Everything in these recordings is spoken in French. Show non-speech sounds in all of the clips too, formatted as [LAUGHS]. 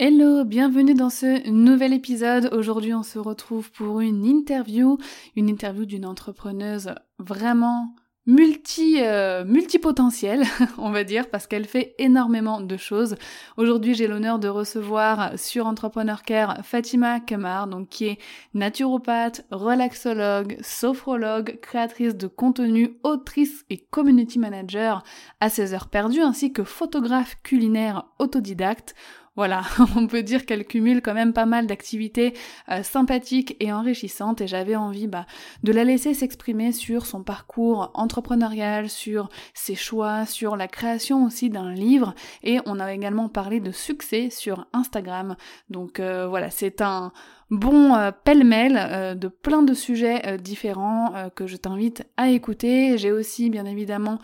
Hello, bienvenue dans ce nouvel épisode. Aujourd'hui, on se retrouve pour une interview, une interview d'une entrepreneuse vraiment multi euh, multipotentielle, [LAUGHS] on va dire, parce qu'elle fait énormément de choses. Aujourd'hui, j'ai l'honneur de recevoir sur Entrepreneur Care Fatima Kamar, donc qui est naturopathe, relaxologue, sophrologue, créatrice de contenu, autrice et community manager à ses heures perdues, ainsi que photographe culinaire autodidacte. Voilà, [LAUGHS] on peut dire qu'elle cumule quand même pas mal d'activités euh, sympathiques et enrichissantes et j'avais envie bah, de la laisser s'exprimer sur son parcours entrepreneurial, sur ses choix, sur la création aussi d'un livre et on a également parlé de succès sur Instagram. Donc euh, voilà, c'est un bon euh, pêle-mêle euh, de plein de sujets euh, différents que je t'invite à écouter. J'ai aussi bien évidemment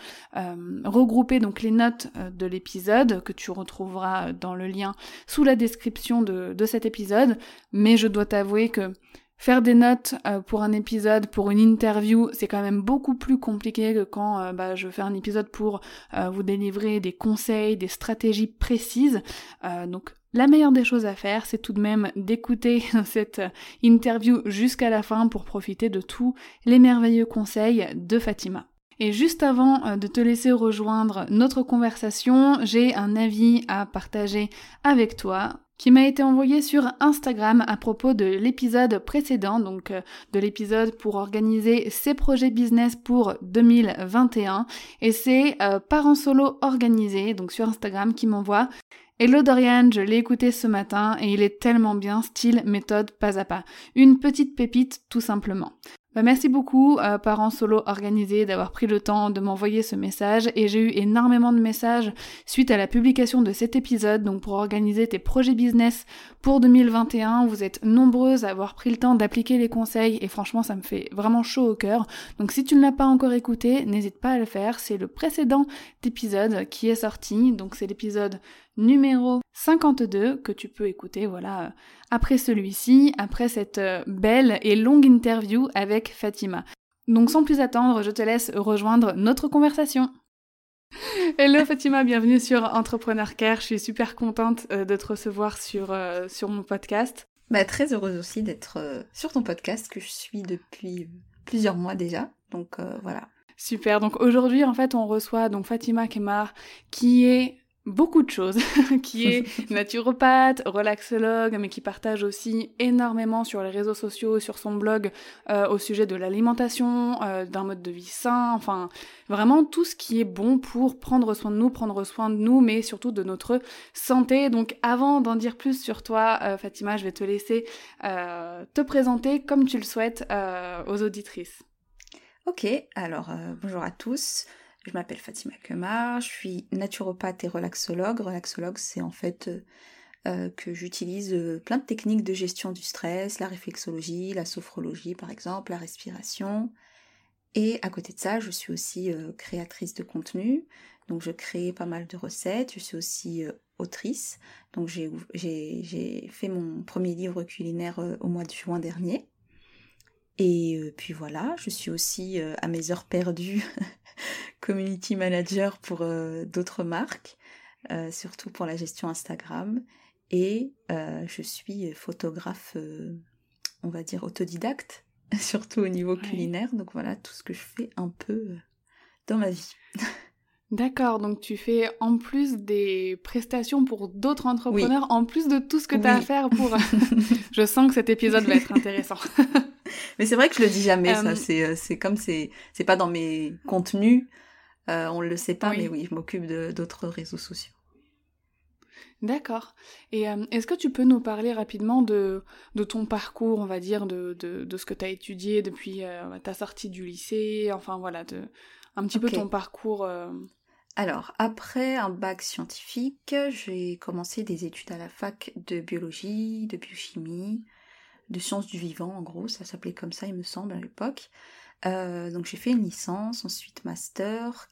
regroupé donc les notes de l'épisode que tu retrouveras dans le lien sous la description de, de cet épisode. Mais je dois t'avouer que Faire des notes pour un épisode, pour une interview, c'est quand même beaucoup plus compliqué que quand bah, je fais un épisode pour vous délivrer des conseils, des stratégies précises. donc la meilleure des choses à faire, c'est tout de même d'écouter [LAUGHS] cette interview jusqu'à la fin pour profiter de tous les merveilleux conseils de Fatima. Et juste avant euh, de te laisser rejoindre notre conversation, j'ai un avis à partager avec toi qui m'a été envoyé sur Instagram à propos de l'épisode précédent, donc euh, de l'épisode pour organiser ses projets business pour 2021. Et c'est euh, Parents Solo Organisé, donc sur Instagram, qui m'envoie Hello Dorian, je l'ai écouté ce matin et il est tellement bien, style, méthode, pas à pas. Une petite pépite tout simplement. Bah, merci beaucoup, euh, parents solo organisés, d'avoir pris le temps de m'envoyer ce message et j'ai eu énormément de messages suite à la publication de cet épisode. Donc pour organiser tes projets business pour 2021, vous êtes nombreuses à avoir pris le temps d'appliquer les conseils et franchement ça me fait vraiment chaud au cœur. Donc si tu ne l'as pas encore écouté, n'hésite pas à le faire. C'est le précédent épisode qui est sorti. Donc c'est l'épisode numéro 52 que tu peux écouter voilà après celui-ci, après cette euh, belle et longue interview avec Fatima. Donc sans plus attendre, je te laisse rejoindre notre conversation. [LAUGHS] Hello Fatima, bienvenue sur Entrepreneur Care. Je suis super contente euh, de te recevoir sur, euh, sur mon podcast. Bah, très heureuse aussi d'être sur ton podcast que je suis depuis plusieurs mois déjà. Donc voilà. Super. Donc aujourd'hui, en fait, on reçoit donc Fatima Kemar, qui est beaucoup de choses, [LAUGHS] qui est [LAUGHS] naturopathe, relaxologue, mais qui partage aussi énormément sur les réseaux sociaux, sur son blog, euh, au sujet de l'alimentation, euh, d'un mode de vie sain, enfin vraiment tout ce qui est bon pour prendre soin de nous, prendre soin de nous, mais surtout de notre santé. Donc avant d'en dire plus sur toi, euh, Fatima, je vais te laisser te présenter comme tu le souhaites aux auditrices. Ok, alors bonjour à tous. Je m'appelle Fatima Kemar, je suis naturopathe et relaxologue. Relaxologue, c'est en fait euh, euh, que j'utilise euh, plein de techniques de gestion du stress, la réflexologie, la sophrologie par exemple, la respiration. Et à côté de ça, je suis aussi créatrice de contenu. Donc je crée pas mal de recettes. Je suis aussi autrice. Donc j'ai fait mon premier livre culinaire au mois de juin dernier. Et puis voilà, je suis aussi à mes heures perdues [LAUGHS] community manager pour euh, d'autres marques, euh, surtout pour la gestion Instagram. Et euh, je suis photographe, on va dire autodidacte, [LAUGHS] surtout au niveau culinaire. Donc voilà tout ce que je fais un peu dans ma vie. [LAUGHS] D'accord, donc tu fais en plus des prestations pour d'autres entrepreneurs, en plus de tout ce que tu as à faire pour... je sens que cet épisode va être intéressant. Mais c'est vrai que je le dis jamais, ça. C'est comme c'est c'est pas dans mes contenus. on le sait pas, mais oui, je m'occupe d'autres réseaux sociaux. D'accord. Et est-ce que tu peux nous parler rapidement de, de ton parcours, on va dire, de, de, de ce que tu as étudié depuis ta sortie du lycée, enfin voilà, de, un petit peu ton parcours alors, après un bac scientifique, j'ai commencé des études à la fac de biologie, de biochimie, de sciences du vivant, en gros, ça s'appelait comme ça, il me semble, à l'époque. Euh, donc j'ai fait une licence, ensuite master,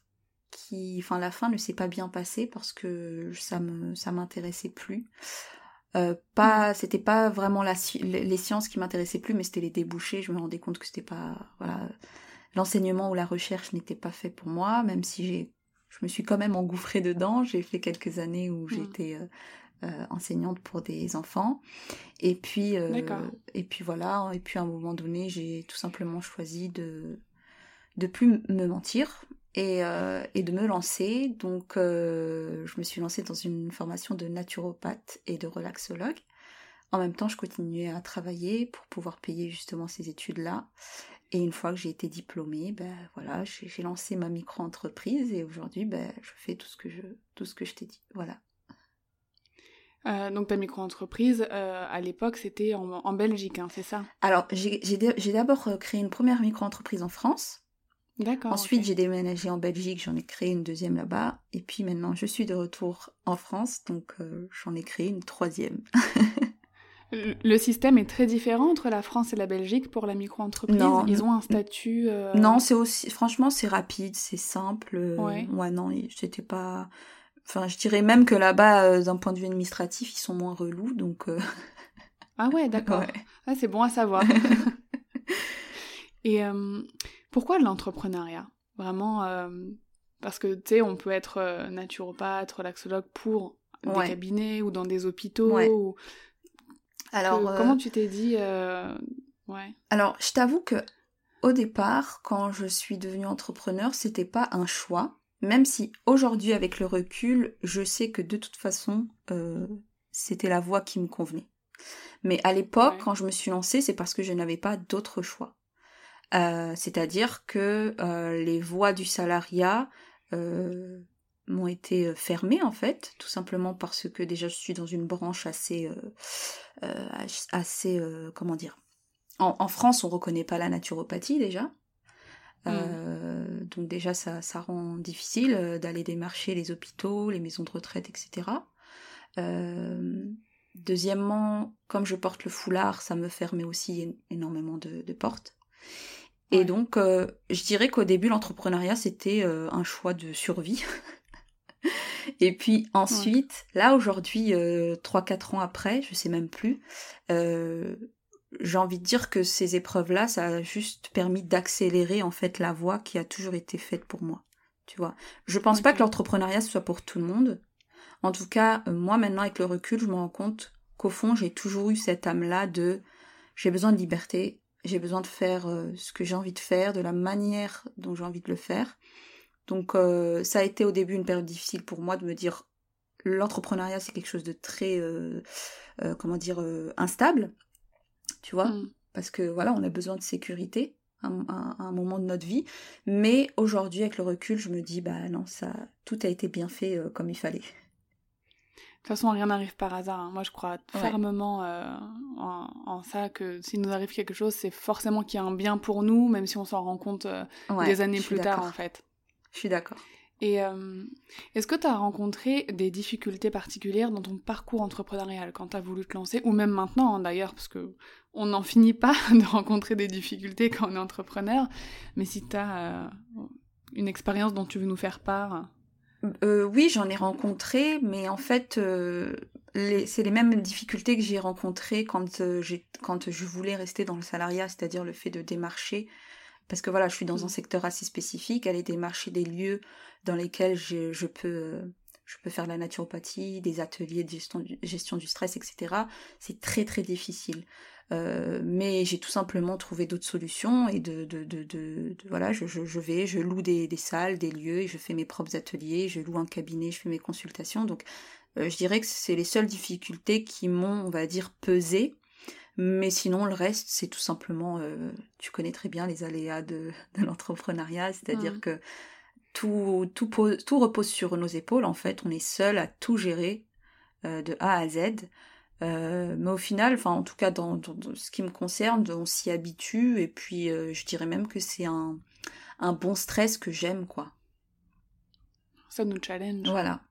qui, enfin, la fin ne s'est pas bien passée parce que ça me, ça m'intéressait plus. Euh, pas, c'était pas vraiment la, les sciences qui m'intéressaient plus, mais c'était les débouchés. Je me rendais compte que c'était pas, voilà, l'enseignement ou la recherche n'était pas fait pour moi, même si j'ai je me suis quand même engouffrée dedans. J'ai fait quelques années où mmh. j'étais euh, euh, enseignante pour des enfants. Et puis, euh, et puis voilà. Et puis à un moment donné, j'ai tout simplement choisi de de plus me mentir et, et de me lancer. Donc, je me suis lancée dans une formation de naturopathe et de relaxologue. En même temps, je continuais à travailler pour pouvoir payer justement ces études-là. Et une fois que j'ai été diplômée, ben voilà, j'ai lancé ma micro-entreprise et aujourd'hui, ben, je fais tout ce que je, tout ce que je t'ai dit. Voilà. Euh, donc ta micro-entreprise, euh, à l'époque, c'était en, Belgique, hein, c'est ça Alors, j'ai d'abord euh, créé une première micro-entreprise en France. D'accord. Ensuite, j'ai déménagé en Belgique, j'en ai créé une deuxième là-bas. Et puis maintenant, je suis de retour en France, donc j'en ai créé une troisième. [LAUGHS] Le système est très différent entre la France et la Belgique pour la micro-entreprise. Non, ils ont un statut. Euh, non, c'est aussi. Franchement, c'est rapide, c'est simple. Ouais. ouais non, c'était pas. Enfin, je dirais même que là-bas, euh, d'un point de vue administratif, ils sont moins relous, donc. Euh, [LAUGHS] ah ouais, d'accord. Ah, c'est bon à savoir. et pourquoi l'entrepreneuriat? Vraiment, parce que tu sais, on peut être naturopathe, relaxologue pour des cabinets ou dans des hôpitaux. Ou alors, comment euh, tu t'es dit euh, ouais. Alors, je t'avoue que au départ, quand je suis devenue entrepreneur, c'était pas un choix. Même si aujourd'hui, avec le recul, je sais que de toute façon, euh, c'était la voie qui me convenait. Mais à l'époque, quand je me suis lancée, c'est parce que je n'avais pas d'autre choix. C'est-à-dire que les voies du salariat m'ont été euh, fermées en fait, tout simplement parce que déjà je suis dans une branche assez, euh, euh, assez, comment dire? En, France, on reconnaît pas la naturopathie déjà, mmh. donc déjà ça, ça rend difficile d'aller démarcher les hôpitaux, les maisons de retraite, etc. deuxièmement, comme je porte le foulard, ça me fermait aussi énormément de, portes. Et donc, je dirais qu'au début, l'entrepreneuriat, c'était un choix de survie. [LAUGHS] Et puis ensuite, là aujourd'hui, euh, 3-4 ans après, je sais même plus, euh, j'ai envie de dire que ces épreuves-là, ça a juste permis d'accélérer en fait la voie qui a toujours été faite pour moi. Tu vois, je pense pas que l'entrepreneuriat soit pour tout le monde. En tout cas, euh, moi maintenant avec le recul, je me rends compte qu'au fond, j'ai toujours eu cette âme-là de j'ai besoin de liberté, j'ai besoin de faire euh, ce que j'ai envie de faire, de la manière dont j'ai envie de le faire. Donc euh, ça a été au début une période difficile pour moi de me dire l'entrepreneuriat c'est quelque chose de très euh, euh, comment dire instable, tu vois, mm. parce que voilà on a besoin de sécurité à, un moment de notre vie, mais aujourd'hui avec le recul je me dis bah non ça tout a été bien fait comme il fallait. De toute façon, rien n'arrive par hasard. Hein. Moi, je crois fermement en, ça que s'il nous arrive quelque chose, c'est forcément qu'il y a un bien pour nous, même si on s'en rend compte des années plus tard, en fait. Je suis d'accord. Et euh, est-ce que tu as rencontré des difficultés particulières dans ton parcours entrepreneurial quand tu as voulu te lancer, ou même maintenant hein, d'ailleurs, parce que on n'en finit pas [LAUGHS] de rencontrer des difficultés quand on est entrepreneur, mais si tu as euh, une expérience dont tu veux nous faire part euh, Oui, j'en ai rencontré, mais en fait, c'est les mêmes difficultés que j'ai rencontrées quand, quand je voulais rester dans le salariat, c'est-à-dire le fait de démarcher parce que voilà, je suis dans un mmh. secteur assez spécifique, aller démarcher des lieux dans lesquels je, peux, je peux faire la naturopathie, des ateliers de gestion du, gestion du stress, etc. C'est très très difficile. Euh, mais j'ai tout simplement trouvé d'autres solutions et de, de, de, de, voilà, je, je, vais, je loue des, des, salles, des lieux, et je fais mes propres ateliers, je loue un cabinet, je fais mes consultations. Donc, euh, je dirais que c'est les seules difficultés qui m'ont, on va dire, pesé Mais sinon, le reste, c'est tout simplement, tu connais très bien les aléas de, [LAUGHS] l'entrepreneuriat, c'est-à-dire mmh. que tout, tout, tout, repose sur nos épaules, en fait, on est seul à tout gérer de A à Z. mais au final, enfin en tout cas dans, ce qui me concerne, on s'y habitue et puis je dirais même que c'est un, un bon stress que j'aime quoi. Ça nous challenge. Voilà.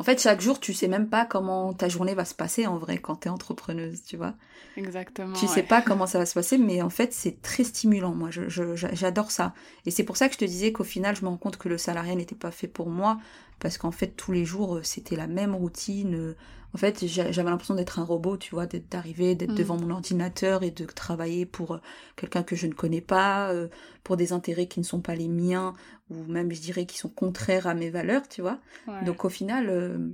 En fait, chaque jour, tu sais même pas comment ta journée va se passer en vrai quand tu es entrepreneuse, tu vois. Exactement. Tu sais pas comment [LAUGHS] ça va se passer, mais en fait, c'est très stimulant. Moi, j'adore ça. Et c'est pour ça que je te disais qu'au final, je me rends compte que le salarié n'était pas fait pour moi, parce qu'en fait, tous les jours, euh, c'était la même routine. Euh, en fait, j'avais l'impression d'être un robot, tu vois, d'arriver, d'être mm. devant mon ordinateur et de travailler pour euh, quelqu'un que je ne connais pas, pour des intérêts qui ne sont pas les miens, ou même, je dirais, qui sont contraires à mes valeurs, tu vois. Donc, au final,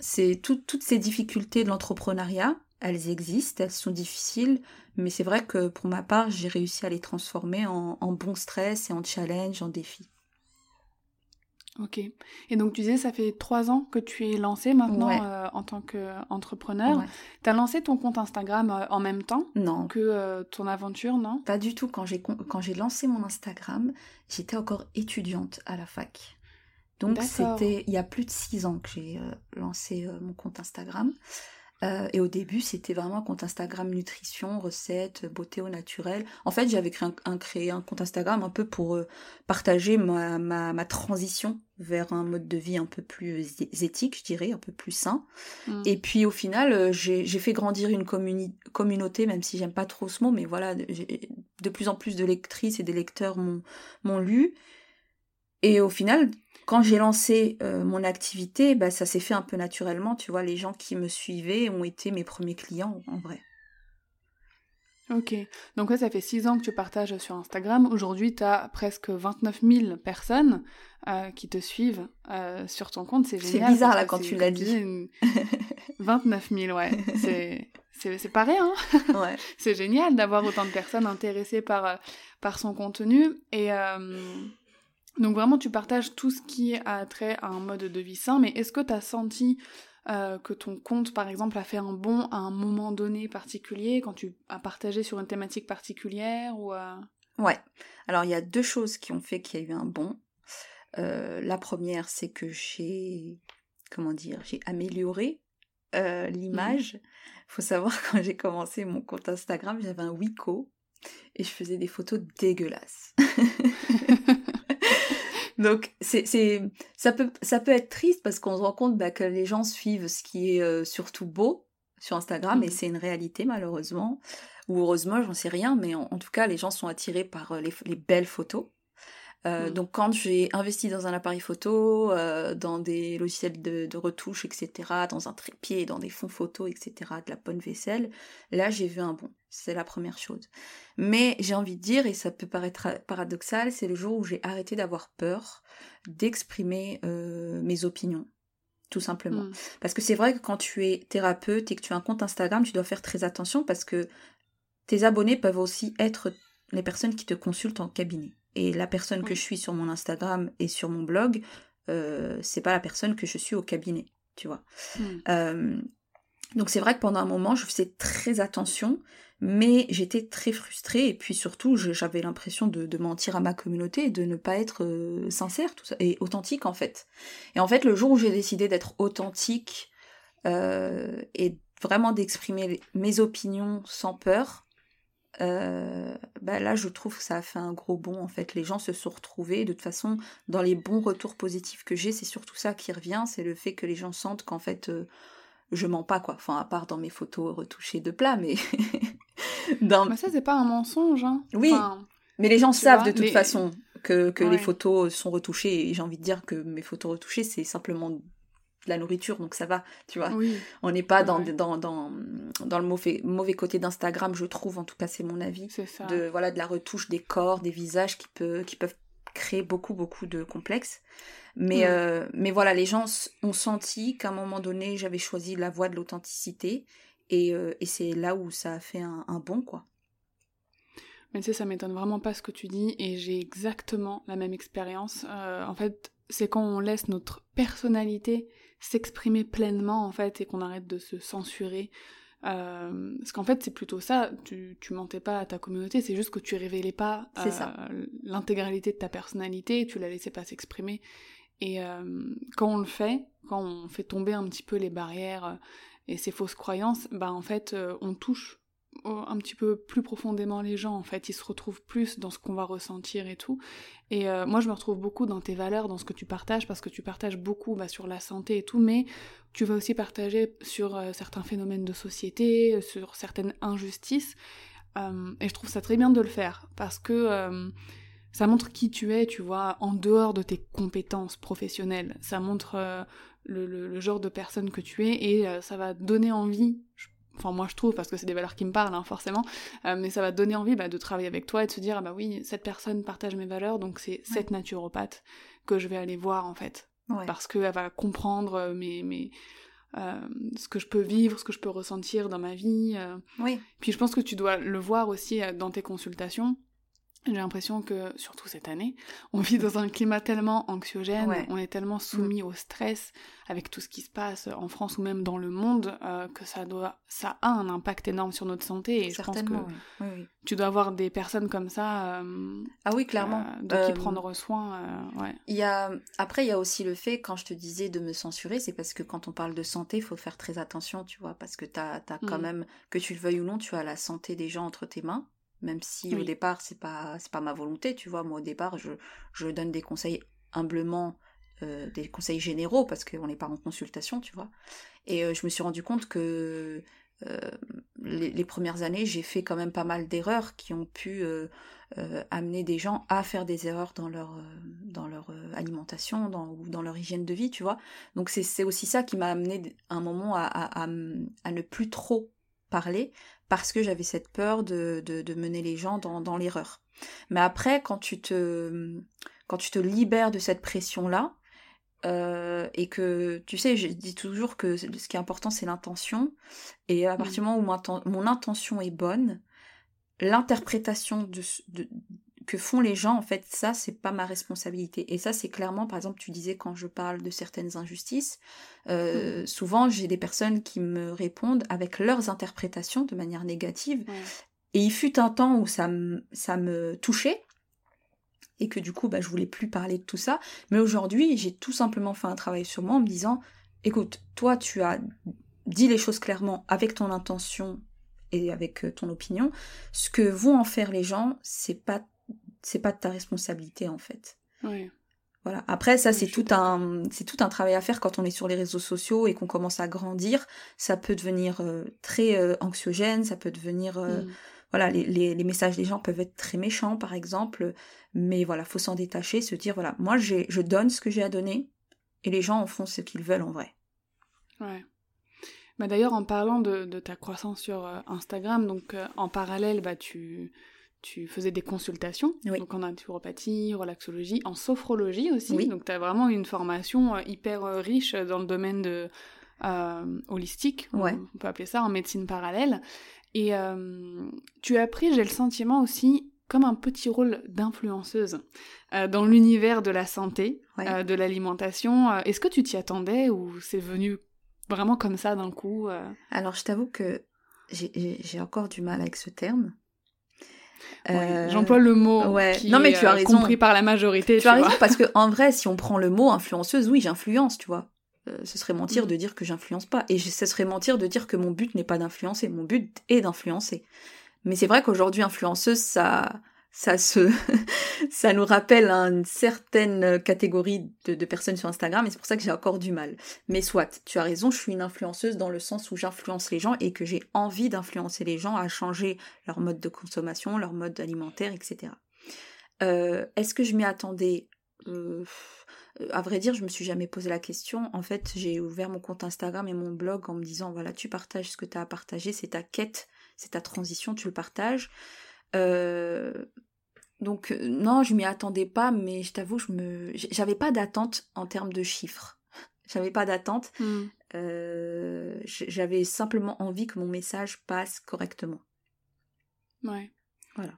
c'est toutes ces difficultés de l'entrepreneuriat, elles existent, elles sont difficiles, mais c'est vrai que pour ma part, j'ai réussi à les transformer en, en bon stress et en challenge, en défi. Ok. Et donc tu disais, ça fait trois ans que tu es lancé maintenant euh, en tant qu'entrepreneur. Tu as lancé ton compte Instagram euh, en même temps non. que euh, ton aventure, non? Pas du tout. Quand j'ai, quand j'ai lancé mon Instagram, j'étais encore étudiante à la fac. Donc c'était il y a plus de six ans que j'ai lancé mon compte Instagram. Euh, et au début, c'était vraiment un compte Instagram nutrition, recettes, beauté au naturel. En fait, j'avais créé un, créé un, compte Instagram un peu pour euh, partager ma, ma, ma, transition vers un mode de vie un peu plus éthique, je dirais, un peu plus sain. Mm. Et puis au final, euh, j'ai fait grandir une communauté, même si j'aime pas trop ce mot, mais voilà, de plus en plus de lectrices et de lecteurs m'ont lu. Et au final, quand j'ai lancé euh, mon activité, bah, ça s'est fait un peu naturellement. Tu vois, les gens qui me suivaient ont été mes premiers clients en vrai. Ok, donc ouais, ça fait 6 ans que tu partages sur Instagram. Aujourd'hui, tu as presque 29 000 personnes euh, qui te suivent euh, sur ton compte. C'est génial. C'est bizarre là quand tu l'as dit. 29 000, [LAUGHS] ouais. C'est, c'est, pas rien. ouais. [LAUGHS] c'est génial d'avoir autant de personnes intéressées par, par son contenu. Et donc vraiment, tu partages tout ce qui a trait à un mode de vie sain, mais est-ce que tu as senti euh, que ton compte, par exemple, a fait un bon à un moment donné particulier, quand tu as partagé sur une thématique particulière ou euh? Ouais. Alors, il y a deux choses qui ont fait qu'il y a eu un bon. Euh, la première, c'est que j'ai, comment dire, j'ai amélioré l'image. Il Faut savoir, quand j'ai commencé mon compte Instagram, j'avais un Wiko et je faisais des photos dégueulasses. [LAUGHS] Donc c'est ça peut ça peut être triste parce qu'on se rend compte bah, que les gens suivent ce qui est euh, surtout beau sur Instagram et mmh. c'est une réalité malheureusement ou heureusement j'en sais rien mais en, tout cas les gens sont attirés par euh, les, belles photos. Euh, mmh. Donc quand j'ai investi dans un appareil photo, dans des logiciels de, de, retouche, etc., dans un trépied, dans des fonds photos, etc., de la bonne vaisselle, là j'ai vu un bon. C'est la première chose. Mais j'ai envie de dire, et ça peut paraître paradoxal, c'est le jour où j'ai arrêté d'avoir peur d'exprimer euh, mes opinions. Tout simplement. Hmm. Parce que c'est vrai que quand tu es thérapeute et que tu as un compte Instagram, tu dois faire très attention parce que tes abonnés peuvent aussi être les personnes qui te consultent en cabinet. Et la personne que je suis sur mon Instagram et sur mon blog, euh, c'est pas la personne que je suis au cabinet, tu vois. Hmm. Euh, donc c'est vrai que pendant un moment, je faisais très attention, mais j'étais très frustrée et puis surtout, j'avais l'impression de, mentir à ma communauté et de ne pas être euh, sincère tout ça, et authentique en fait. Et en fait, le jour où j'ai décidé d'être authentique euh, et vraiment d'exprimer mes opinions sans peur, euh, bah là je trouve que ça a fait un gros bond en fait les gens se sont retrouvés de toute façon dans les bons retours positifs que j'ai c'est surtout ça qui revient c'est le fait que les gens sentent qu'en fait je mens pas quoi. Enfin, à part dans mes photos retouchées de plat, mais. [LAUGHS] dans... Mais ça, c'est pas un mensonge, hein. Oui. mais les gens savent de toute façon que, que les photos sont retouchées et j'ai envie de dire que mes photos retouchées, c'est simplement de la nourriture, donc ça va, tu vois. Oui. On n'est pas dans, dans, dans, dans, le mauvais, mauvais côté d'Instagram, je trouve, en tout cas, c'est mon avis. C'est ça. De, voilà, de la retouche des corps, des visages qui, peut, qui peuvent créer beaucoup, beaucoup de complexes. Mais, euh, mais voilà, les gens ont senti qu'à un moment donné, j'avais choisi la voie de l'authenticité. Et, euh, et c'est là où ça a fait un, un bon, quoi. Mais tu sais, ça m'étonne vraiment pas ce que tu dis, et j'ai exactement la même expérience. Euh, en fait, c'est quand on laisse notre personnalité s'exprimer pleinement, en fait, et qu'on arrête de se censurer. Euh, parce qu'en fait, c'est plutôt ça, tu, tu mentais pas à ta communauté, c'est juste que tu révélais pas euh, l'intégralité de ta personnalité, tu la laissais pas s'exprimer. Et euh, quand on le fait, quand on fait tomber un petit peu les barrières et ces fausses croyances, bah en fait, on touche un petit peu plus profondément les gens en fait, ils se retrouvent plus dans ce qu'on va ressentir et tout. Et euh, moi je me retrouve beaucoup dans tes valeurs, dans ce que tu partages, parce que tu partages beaucoup bah, sur la santé et tout, mais tu vas aussi partager sur euh, certains phénomènes de société, sur certaines injustices. Euh, et je trouve ça très bien de le faire, parce que ça montre qui tu es, tu vois, en dehors de tes compétences professionnelles. Ça montre le, le, genre de personne que tu es et ça va donner envie, enfin moi je trouve parce que c'est des valeurs qui me parlent hein, forcément euh, mais ça va donner envie bah, de travailler avec toi et de se dire ah bah oui cette personne partage mes valeurs donc c'est cette naturopathe que je vais aller voir en fait. Parce qu'elle va comprendre euh, mes, mes euh, ce que je peux vivre ce que je peux ressentir dans ma vie oui. puis je pense que tu dois le voir aussi dans tes consultations j'ai l'impression que, surtout cette année, on vit dans un climat tellement anxiogène, on est tellement soumis mm. au stress avec tout ce qui se passe en France ou même dans le monde euh, que ça doit, ça a un impact énorme sur notre santé. Et je pense que tu dois avoir des personnes comme ça. Euh, ah oui, clairement. Euh, de qui prendre soin. ouais. Y a après il y a aussi le fait quand je te disais de me censurer, c'est parce que quand on parle de santé, il faut faire très attention, tu vois, parce que t'as as quand mm. même que tu le veuilles ou non, tu as la santé des gens entre tes mains même si au départ c'est pas c'est pas ma volonté tu vois. Moi au départ je, je donne des conseils humblement euh, des conseils généraux parce qu'on n'est pas en consultation tu vois. Et euh, je me suis rendu compte que euh, les, premières années j'ai fait quand même pas mal d'erreurs qui ont pu amener des gens à faire des erreurs dans leur dans leur alimentation dans, ou dans leur hygiène de vie tu vois. Donc c'est aussi ça qui m'a amené un moment à, à, à ne plus trop parler parce que j'avais cette peur de, de, mener les gens dans, dans l'erreur. Mais après, quand tu te, quand tu te libères de cette pression-là, euh, et que, tu sais, je dis toujours que ce qui est important, c'est l'intention. Et à partir du moment où mon, intention est bonne, l'interprétation de, de, que font les gens, en fait, ça, c'est pas ma responsabilité. Et ça, c'est clairement, par exemple, tu disais quand je parle de certaines injustices, euh, mm. souvent j'ai des personnes qui me répondent avec leurs interprétations de manière négative. Et il fut un temps où ça, ça me touchait et que du coup, bah, je voulais plus parler de tout ça. Mais aujourd'hui, j'ai tout simplement fait un travail sur moi en me disant, écoute, toi, tu as dit les choses clairement avec ton intention et avec euh, ton opinion. Ce que vont en faire les gens, c'est pas c'est pas de ta responsabilité en fait. Oui. Voilà. Après, ça, c'est tout un, c'est tout un travail à faire quand on est sur les réseaux sociaux et qu'on commence à grandir. Ça peut devenir euh, très euh, anxiogène, ça peut devenir, euh, mm. voilà, les, les, les, messages des gens peuvent être très méchants, par exemple. Mais voilà, faut s'en détacher, se dire, voilà, moi, j'ai, je donne ce que j'ai à donner et les gens en font ce qu'ils veulent en vrai. Ouais. Bah d'ailleurs, en parlant de, de, ta croissance sur Instagram, donc en parallèle, bah tu tu faisais des consultations, donc en naturopathie, relaxologie, en sophrologie aussi. Donc tu as vraiment une formation euh, hyper euh, riche dans le domaine de euh, holistique, on, peut appeler ça en médecine parallèle. Et tu as pris, j'ai le sentiment aussi, comme un petit rôle d'influenceuse dans l'univers de la santé, de l'alimentation. Est-ce que tu t'y attendais ou c'est venu vraiment comme ça d'un coup Alors je t'avoue que j'ai encore du mal avec ce terme euh, j'emploie le mot ouais. qui non, mais tu as raison. compris par la majorité. Tu, as raison parce que en vrai, si on prend le mot influenceuse, oui, j'influence, tu vois. Euh, ce serait mentir mm. de dire que j'influence pas. Et ce serait mentir de dire que mon but n'est pas d'influencer. Mon but est d'influencer. Mais c'est vrai qu'aujourd'hui, influenceuse, ça, [LAUGHS] ça nous rappelle une certaine catégorie de, de personnes sur Instagram et c'est pour ça que j'ai encore du mal. Mais soit, tu as raison, je suis une influenceuse dans le sens où j'influence les gens et que j'ai envie d'influencer les gens à changer leur mode de consommation, leur mode alimentaire, etc. Euh, Est-ce que je m'y attendais? Euh, à vrai dire, je me suis jamais posé la question. En fait, j'ai ouvert mon compte Instagram et mon blog en me disant voilà, tu partages ce que tu as à partager, c'est ta quête, c'est ta transition, tu le partages. Euh, donc euh, non, je m'y attendais pas, mais je t'avoue, je me, j'avais pas d'attente en termes de chiffres. [LAUGHS] J'avais pas d'attente. Hmm. Euh, j'avais simplement envie que mon message passe correctement. Ouais.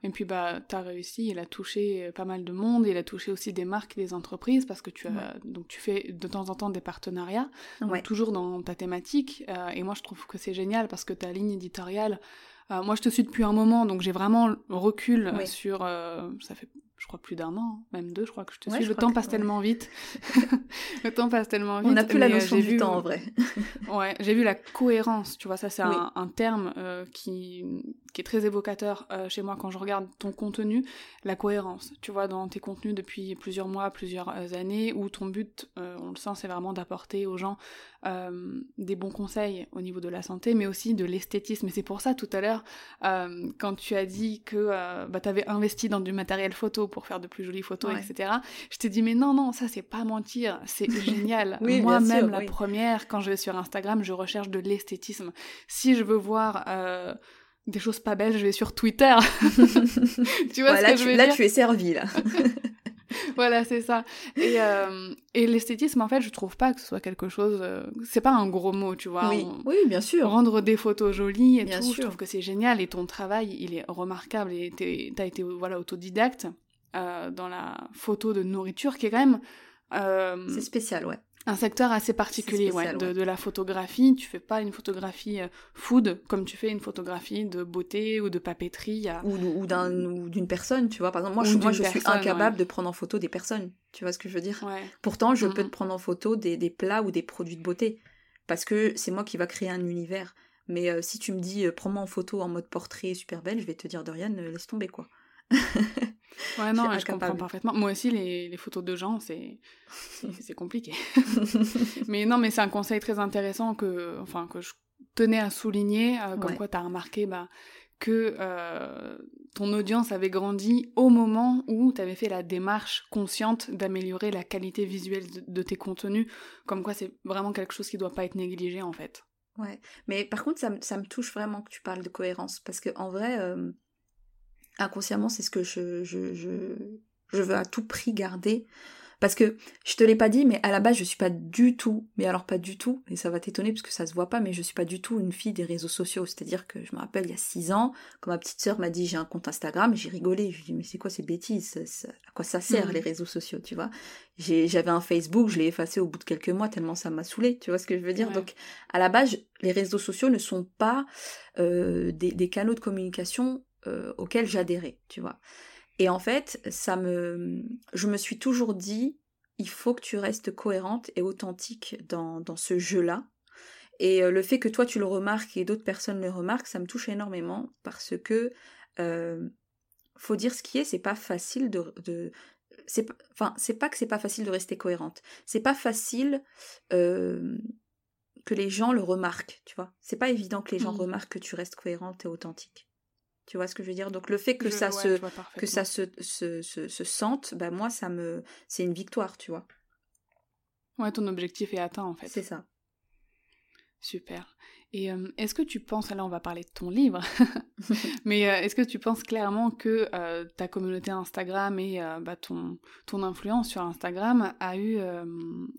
Et puis bah t'as réussi, il a touché pas mal de monde, il a touché aussi des marques, des entreprises parce que tu as donc tu fais de temps en temps des partenariats, toujours dans ta thématique. Euh, et moi je trouve que c'est génial parce que ta ligne éditoriale, moi je te suis depuis un moment donc j'ai vraiment recul sur euh, ça fait je crois plus d'un an, même deux, je crois que je te suis. [LAUGHS] Le temps passe tellement vite. le temps passe tellement vite. On n'a plus la notion du temps en vrai. [LAUGHS] ouais, j'ai vu la cohérence, tu vois, ça c'est un, un, terme qui, qui est très évocateur euh, chez moi quand je regarde ton contenu, la cohérence, tu vois, dans tes contenus depuis plusieurs mois, plusieurs euh, années, où ton but, euh, on le sent, c'est vraiment d'apporter aux gens des bons conseils au niveau de la santé, mais aussi de l'esthétisme. Et c'est pour ça, tout à l'heure, quand tu as dit que bah, tu avais investi dans du matériel photo pour faire de plus jolies photos, etc., je t'ai dit, mais non, non, ça c'est pas mentir, c'est [LAUGHS] génial. Moi-même, la première, quand je vais sur Instagram, je recherche de l'esthétisme. Si je veux voir des choses pas belles, je vais sur Twitter. [LAUGHS] tu vois ce que je veux là, tu es servi, là. [LAUGHS] voilà, c'est ça. Et, euh, et l'esthétisme, en fait, je trouve pas que ce soit quelque chose. Euh, c'est pas un gros mot, tu vois. Oui, oui bien sûr. Rendre des photos jolies et bien tout, sûr. je trouve que c'est génial. Et ton travail, il est remarquable. Et t'as été voilà, autodidacte euh, dans la photo de nourriture, qui est quand même. c'est spécial, ouais un secteur assez particulier ouais, de, la photographie. Tu fais pas une photographie euh, food comme tu fais une photographie de beauté ou de papeterie. Ou, ou d'une personne, tu vois. Par exemple, moi, je, moi, je suis incapable de prendre en photo des personnes. Tu vois ce que je veux dire Pourtant, je peux te prendre en photo des, des, plats ou des produits de beauté. Parce que c'est moi qui va créer un univers. Mais euh, si tu me dis, euh, prends-moi en photo en mode portrait super belle, je vais te dire, Dorian, laisse tomber, quoi. [LAUGHS] ouais, non, [LAUGHS] je, comprends parfaitement. Moi aussi, les, les photos de gens, c'est [LAUGHS] compliqué. [LAUGHS] mais non, mais c'est un conseil très intéressant que, enfin, que je tenais à souligner, euh, comme quoi tu as remarqué bah, que euh, ton audience avait grandi au moment où tu avais fait la démarche consciente d'améliorer la qualité visuelle de, tes contenus, comme quoi c'est vraiment quelque chose qui doit pas être négligé en fait. Ouais, mais par contre, ça, ça me touche vraiment que tu parles de cohérence, parce que en vrai, euh, inconsciemment, c'est ce que je, je, je, je, veux à tout prix garder. Parce que je te l'ai pas dit, mais à la base, je suis pas du tout, mais alors pas du tout, et ça va t'étonner parce que ça se voit pas, mais je suis pas du tout une fille des réseaux sociaux. C'est-à-dire que je me rappelle il y a six ans, quand ma petite sœur m'a dit j'ai un compte Instagram, j'ai rigolé. Je lui ai dit mais c'est quoi ces bêtises? À quoi ça sert mmh. les réseaux sociaux, tu vois? J'avais un Facebook, je l'ai effacé au bout de quelques mois tellement ça m'a saoulé, tu vois ce que je veux dire? Donc à la base, les réseaux sociaux ne sont pas euh, des, des canaux de communication euh, auquel j'adhérais, tu vois. Et en fait, ça me, je me suis toujours dit, il faut que tu restes cohérente et authentique dans, dans ce jeu-là. Et euh, le fait que toi tu le remarques et d'autres personnes le remarquent, ça me touche énormément parce que euh, faut dire ce qui est, c'est pas facile de, de c'est enfin c'est pas que c'est pas facile de rester cohérente, c'est pas facile euh, que les gens le remarquent, tu vois. C'est pas évident que les gens mmh. remarquent que tu restes cohérente et authentique. Tu vois ce que je veux dire? Donc le fait que ça se que ça se, se, se, sente, bah moi ça me c'est une victoire, tu vois. Ouais, ton objectif est atteint en fait. C'est ça. Super. Et euh, est-ce que tu penses, là on va parler de ton livre, [LAUGHS] mais euh, est-ce que tu penses clairement que euh, ta communauté Instagram et bah, ton, ton influence sur Instagram a eu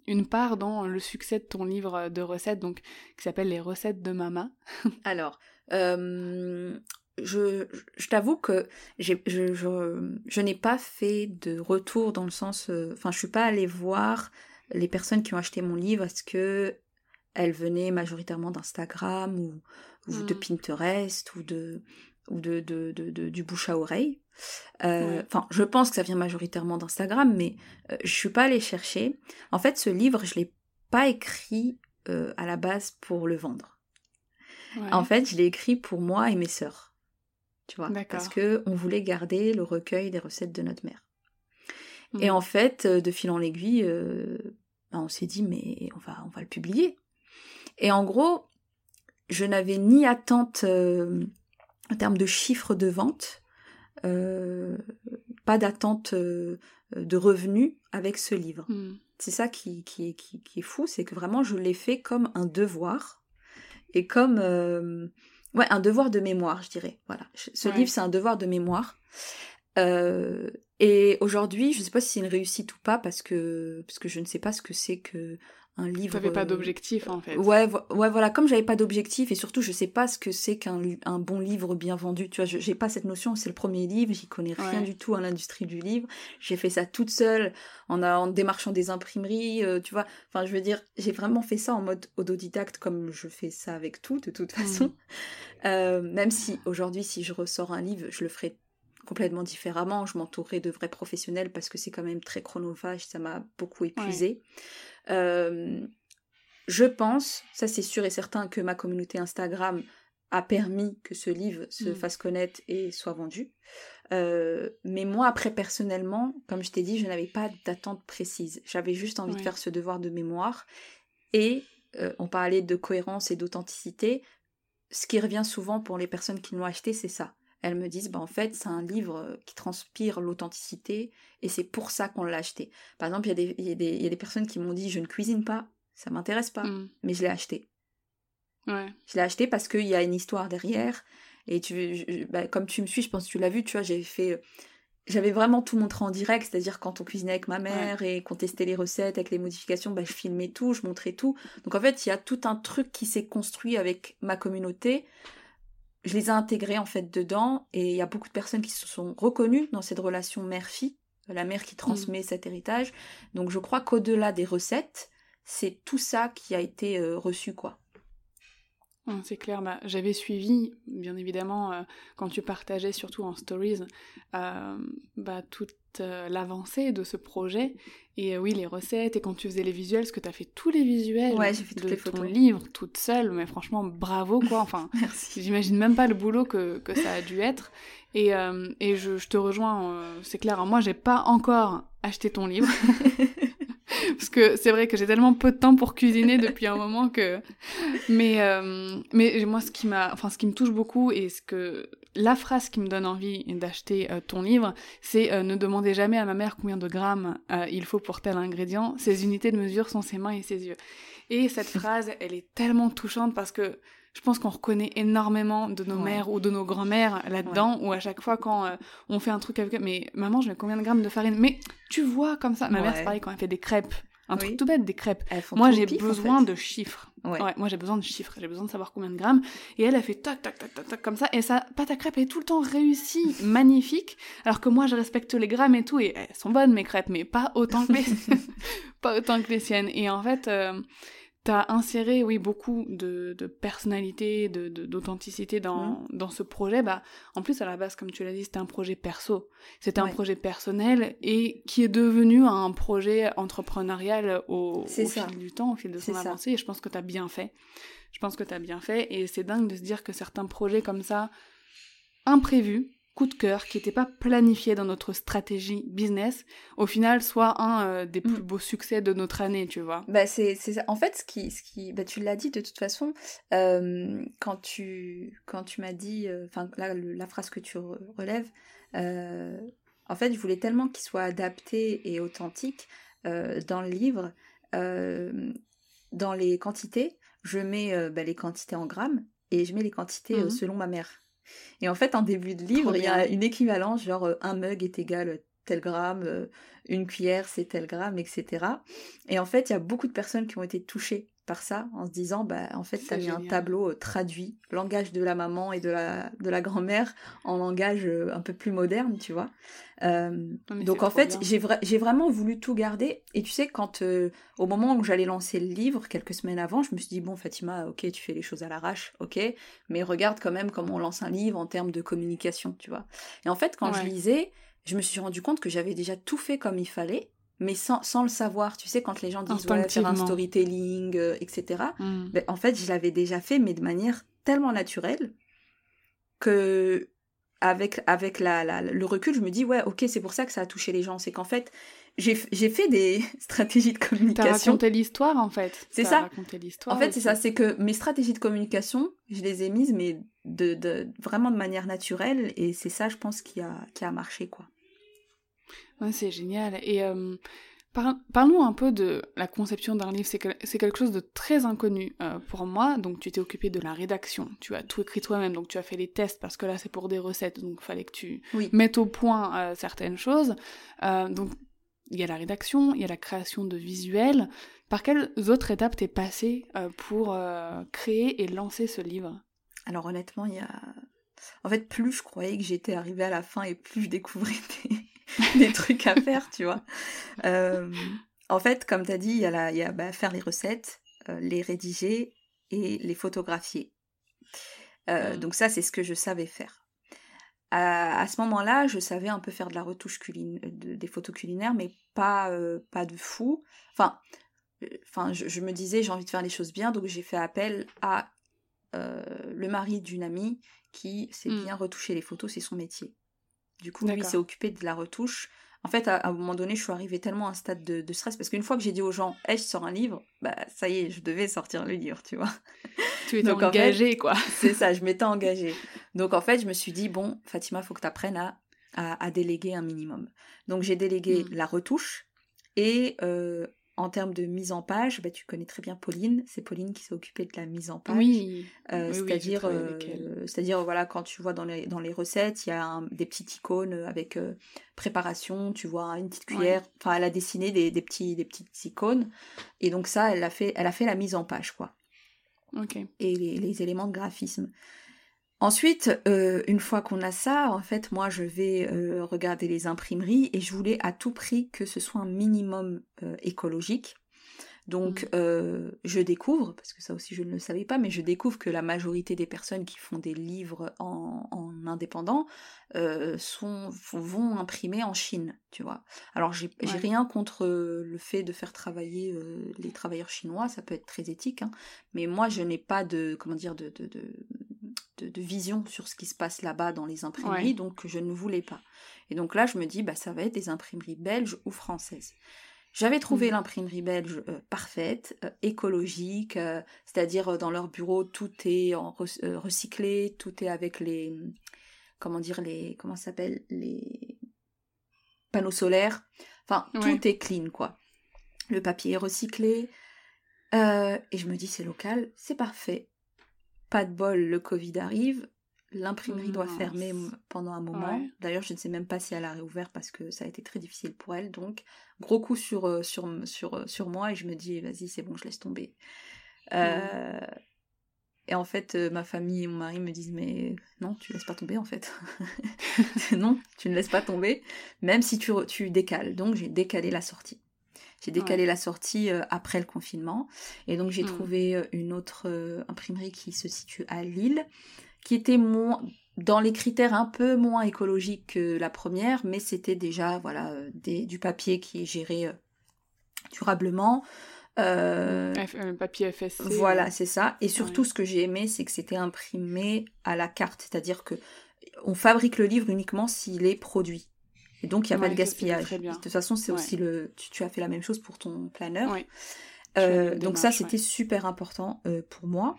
une part dans le succès de ton livre de recettes, donc qui s'appelle Les recettes de Mama? Alors, je, je t'avoue que je, je, je n'ai pas fait de retour dans le sens... Euh, enfin, je suis pas allée voir les personnes qui ont acheté mon livre. Est-ce que elles venaient majoritairement d'Instagram ou, ou de hmm. Pinterest ou de ou de, de, de, du bouche à oreille. Euh, enfin, je pense que ça vient majoritairement d'Instagram, mais euh, je suis pas allée chercher. En fait, ce livre, je l'ai pas écrit à la base pour le vendre. En fait, je l'ai écrit pour moi et mes sœurs tu vois, parce que on voulait garder le recueil des recettes de notre mère. Et mmh. en fait, euh, de fil en aiguille, euh, ben, on s'est dit mais on va on va le publier. Et en gros, je n'avais ni attente euh, en termes de chiffres de vente, pas d'attente de revenus avec ce livre. Mmh. C'est ça qui, qui, qui, qui, est fou, c'est que vraiment je l'ai fait comme un devoir et comme Ouais, un devoir de mémoire, je dirais. Voilà. Ce livre, c'est un devoir de mémoire. Euh, et aujourd'hui, je ne sais pas si c'est une réussite ou pas parce que parce que je ne sais pas ce que c'est que un livre. T'avais pas d'objectif en fait. Ouais, ouais, voilà. Comme j'avais pas d'objectif et surtout je sais pas ce que c'est qu'un un bon livre bien vendu. Tu vois, j'ai pas cette notion. C'est le premier livre, j'y connais rien du tout à l'industrie du livre. J'ai fait ça toute seule en, en démarchant des imprimeries. Euh, tu vois, enfin, je veux dire, j'ai vraiment fait ça en mode autodidacte comme je fais ça avec tout de toute façon. Mmh. Euh, même si aujourd'hui, si je ressors un livre, je le ferai complètement différemment. Je m'entourerai de vrais professionnels parce que c'est quand même très chronophage, ça m'a beaucoup épuisé. Euh, je pense, ça c'est sûr et certain, que ma communauté Instagram a permis que ce livre se mm. fasse connaître et soit vendu. Euh, mais moi, après, personnellement, comme je t'ai dit, je n'avais pas d'attente précise. J'avais juste envie de faire ce devoir de mémoire. Et euh, on parlait de cohérence et d'authenticité. Ce qui revient souvent pour les personnes qui l'ont acheté, c'est ça elles me disent bah en fait c'est un livre euh, qui transpire l'authenticité et c'est pour ça qu'on l'a acheté. Par exemple, il y, y, a des personnes qui m'ont dit je ne cuisine pas, ça m'intéresse pas, mm. mais je l'ai acheté. Ouais. Je l'ai acheté parce qu'il y a une histoire derrière et tu, bah, comme tu me suis, je pense que tu l'as vu, tu vois, j'ai fait j'avais vraiment tout montré en direct, c'est-à-dire quand on cuisinait avec ma mère et qu'on testait les recettes avec les modifications, bah, je filmais tout, je montrais tout. Donc en fait, il y a tout un truc qui s'est construit avec ma communauté je les ai intégrés en fait dedans et il y a beaucoup de personnes qui se sont reconnues dans cette relation mère-fille, la mère qui transmet mm. cet héritage. Donc je crois qu'au-delà des recettes, c'est tout ça qui a été euh, reçu quoi. C'est clair, bah, j'avais suivi, bien évidemment, euh, quand tu partageais surtout en stories, euh, bah, toute l'avancée de ce projet. Et oui, les recettes, et quand tu faisais les visuels, parce que tu as fait tous les visuels ouais, fait de les ton livre toute seule, mais franchement, bravo quoi. Enfin, [LAUGHS] j'imagine même pas le boulot que, que, ça a dû être. Et, et je, je, te rejoins, c'est clair, hein, moi j'ai pas encore acheté ton livre. [LAUGHS] que c'est vrai que j'ai tellement peu de temps pour cuisiner [LAUGHS] depuis un moment que mais euh, mais moi ce qui m'a enfin ce qui me touche beaucoup et ce que la phrase qui me donne envie d'acheter euh, ton livre c'est euh, ne demandez jamais à ma mère combien de grammes il faut pour tel ingrédient. Ses unités de mesure sont ses mains et ses yeux. Et cette phrase elle est tellement touchante parce que je pense qu'on reconnaît énormément de nos mères ou de nos grand-mères là-dedans, ou à chaque fois quand euh, on fait un truc avec mais maman, je mets combien de grammes de farine? Mais tu vois comme ça, ma mère c'est pareil quand elle fait des crêpes, un truc tout bête, des crêpes. Moi j'ai besoin de chiffres. Ouais. moi j'ai besoin de chiffres, j'ai besoin de savoir combien de grammes. Et elle a fait tac tac tac tac tac comme ça, et sa pâte à crêpes est tout le temps réussie, [LAUGHS] magnifique. Alors que moi je respecte les grammes et tout, et elles sont bonnes mes crêpes, mais pas autant que les, [LAUGHS] [LAUGHS] pas autant que les siennes. Et en fait. Euh, t'as inséré, oui, beaucoup de, de personnalité, de, d'authenticité dans, mmh. dans ce projet. Bah, en plus, à la base, comme tu l'as dit, c'était un projet perso. C'était un projet personnel et qui est devenu un projet entrepreneurial au, au fil du temps, au fil de son avancée. Et je pense que t'as bien fait. Je pense que t'as bien fait. Et c'est dingue de se dire que certains projets comme ça, imprévus, coup de cœur qui n'était pas planifié dans notre stratégie business, au final soit un euh, des plus mm. beaux succès de notre année, tu vois. Bah c'est ça. En fait, ce qui, ce qui, bah, tu l'as dit de toute façon, euh, quand tu, quand tu m'as dit, euh, enfin là, la phrase que tu relèves, en fait, je voulais tellement qu'il soit adapté et authentique dans le livre, dans les quantités, je mets bah, les quantités en grammes et je mets les quantités mm-hmm. selon ma mère. Et en fait, en début de livre, il y a une équivalence, genre euh, un mug est égal tel gramme, euh, une cuillère c'est tel gramme, etc. Et en fait, il y a beaucoup de personnes qui ont été touchées par ça en se disant bah en fait tu as mis un tableau euh, traduit langage de la maman et de la de la grand-mère en langage euh, un peu plus moderne tu vois. Euh, donc en fait j'ai j'ai vraiment voulu tout garder. Et tu sais quand au moment où j'allais lancer le livre quelques semaines avant je me suis dit bon Fatima ok tu fais les choses à l'arrache ok mais regarde quand même comment on lance un livre en termes de communication tu vois. Et en fait quand je lisais je me suis rendu compte que j'avais déjà tout fait comme il fallait mais sans, sans, le savoir. Tu sais, quand les gens disent ouais, faire un storytelling, euh, etc., mm. ben, en fait, je l'avais déjà fait, mais de manière tellement naturelle que avec, avec la, la, le recul, je me dis ouais, ok, c'est pour ça que ça a touché les gens. C'est qu'en fait, j'ai fait des [LAUGHS] stratégies de communication. T'as raconté l'histoire, en fait. C'est ça. En fait, c'est ça. C'est que mes stratégies de communication, je les ai mises, mais de, de vraiment de manière naturelle. Et c'est ça, je pense, qui a, qui a marché, quoi c'est génial. Et euh, parlons un peu de la conception d'un livre. C'est quelque chose de très inconnu euh, pour moi. Donc, tu t'es occupé de la rédaction. Tu as tout écrit toi-même. Donc, tu as fait les tests parce que là, c'est pour des recettes. Donc, il fallait que tu mettes au point euh, certaines choses. donc, il y a la rédaction, il y a la création de visuels. Par quelles autres étapes t'es passé pour créer et lancer ce livre? Alors honnêtement, il y a... En fait, plus je croyais que j'étais arrivée à la fin et plus je découvrais des, [LAUGHS] trucs à faire, tu vois. en fait, comme tu as dit, il y a, la... y a bah, faire les recettes, les rédiger et les photographier. Mmh. Donc ça, c'est ce que je savais faire. À, ce moment-là, je savais un peu faire de la retouche culinaire, des photos culinaires, mais pas, pas de fou. Enfin, enfin je, me disais, j'ai envie de faire les choses bien, donc j'ai fait appel à le mari d'une amie qui sait mmh. bien retoucher les photos, c'est son métier. Du coup, lui, s'est occupé de la retouche. En fait, à, un moment donné, je suis arrivée tellement à un stade de, stress parce qu'une fois que j'ai dit aux gens, hey, je sors un livre, bah ça y est, je devais sortir le livre, tu vois. Tu étais engagée, quoi. C'est ça, je m'étais [LAUGHS] engagée. Donc en fait, je me suis dit, bon, Fatima, faut que tu apprennes à, à, déléguer un minimum. Donc j'ai délégué mmh. la retouche et euh, en termes de mise en page, bah, tu connais très bien Pauline. C'est Pauline qui s'est occupée de la mise en page. Oui. Euh, c'est-à-dire, euh, c'est-à-dire voilà, quand tu vois dans les dans les recettes, il y a des petites icônes avec euh, préparation. Tu vois une petite cuillère. Enfin, elle a dessiné des, des, petits des petites icônes. Et donc ça, elle a fait elle a fait la mise en page quoi. Ok. Et les, les éléments de graphisme. Ensuite, euh, une fois qu'on a ça, en fait, moi, je vais euh, regarder les imprimeries et je voulais à tout prix que ce soit un minimum euh, écologique. Donc, mmh. je découvre, parce que ça aussi je ne le savais pas, mais je découvre que la majorité des personnes qui font des livres en, indépendant sont, vont imprimer en Chine, tu vois. Alors, j'ai rien contre le fait de faire travailler les travailleurs chinois, ça peut être très éthique, hein, mais moi, je n'ai pas de, comment dire, de, de de, vision sur ce qui se passe là-bas dans les imprimeries, donc je ne voulais pas. Et donc là, je me dis, bah, ça va être des imprimeries belges ou françaises. J'avais trouvé mmh. l'imprimerie belge euh, parfaite, euh, écologique, euh, c'est-à-dire dans leur bureau, tout est en recyclé, tout est avec les, comment dire, les, comment s'appelle, les panneaux solaires. Enfin, tout est clean, quoi. Le papier est recyclé. et je me dis, c'est local, c'est parfait. Pas de bol, le Covid arrive. L'imprimerie doit fermer pendant un moment. D'ailleurs, je ne sais même pas si elle a réouvert parce que ça a été très difficile pour elle. Donc, gros coup sur, euh, sur, sur, euh, sur moi et je me dis, vas-y, c'est bon, je laisse tomber. Euh, et en fait, ma famille et mon mari me disent, mais non, tu laisses pas tomber en fait. [LAUGHS] non, tu ne laisses pas tomber, même si tu, tu décales. Donc, j'ai décalé la sortie. J'ai décalé la sortie après le confinement. Et donc j'ai mmh. trouvé une autre imprimerie qui se situe à Lille, qui était moins, dans les critères un peu moins écologiques que la première, mais c'était déjà voilà du papier qui est géré durablement. Euh, papier FSC. Voilà, c'est ça. Et surtout, ce que j'ai aimé, c'est que c'était imprimé à la carte, c'est-à-dire que on fabrique le livre uniquement s'il est produit. Et donc, il n'y a pas de gaspillage. De toute façon, c'est aussi le. Tu, as fait la même chose pour ton planeur. Euh, donc, ça, c'était super important euh, pour moi.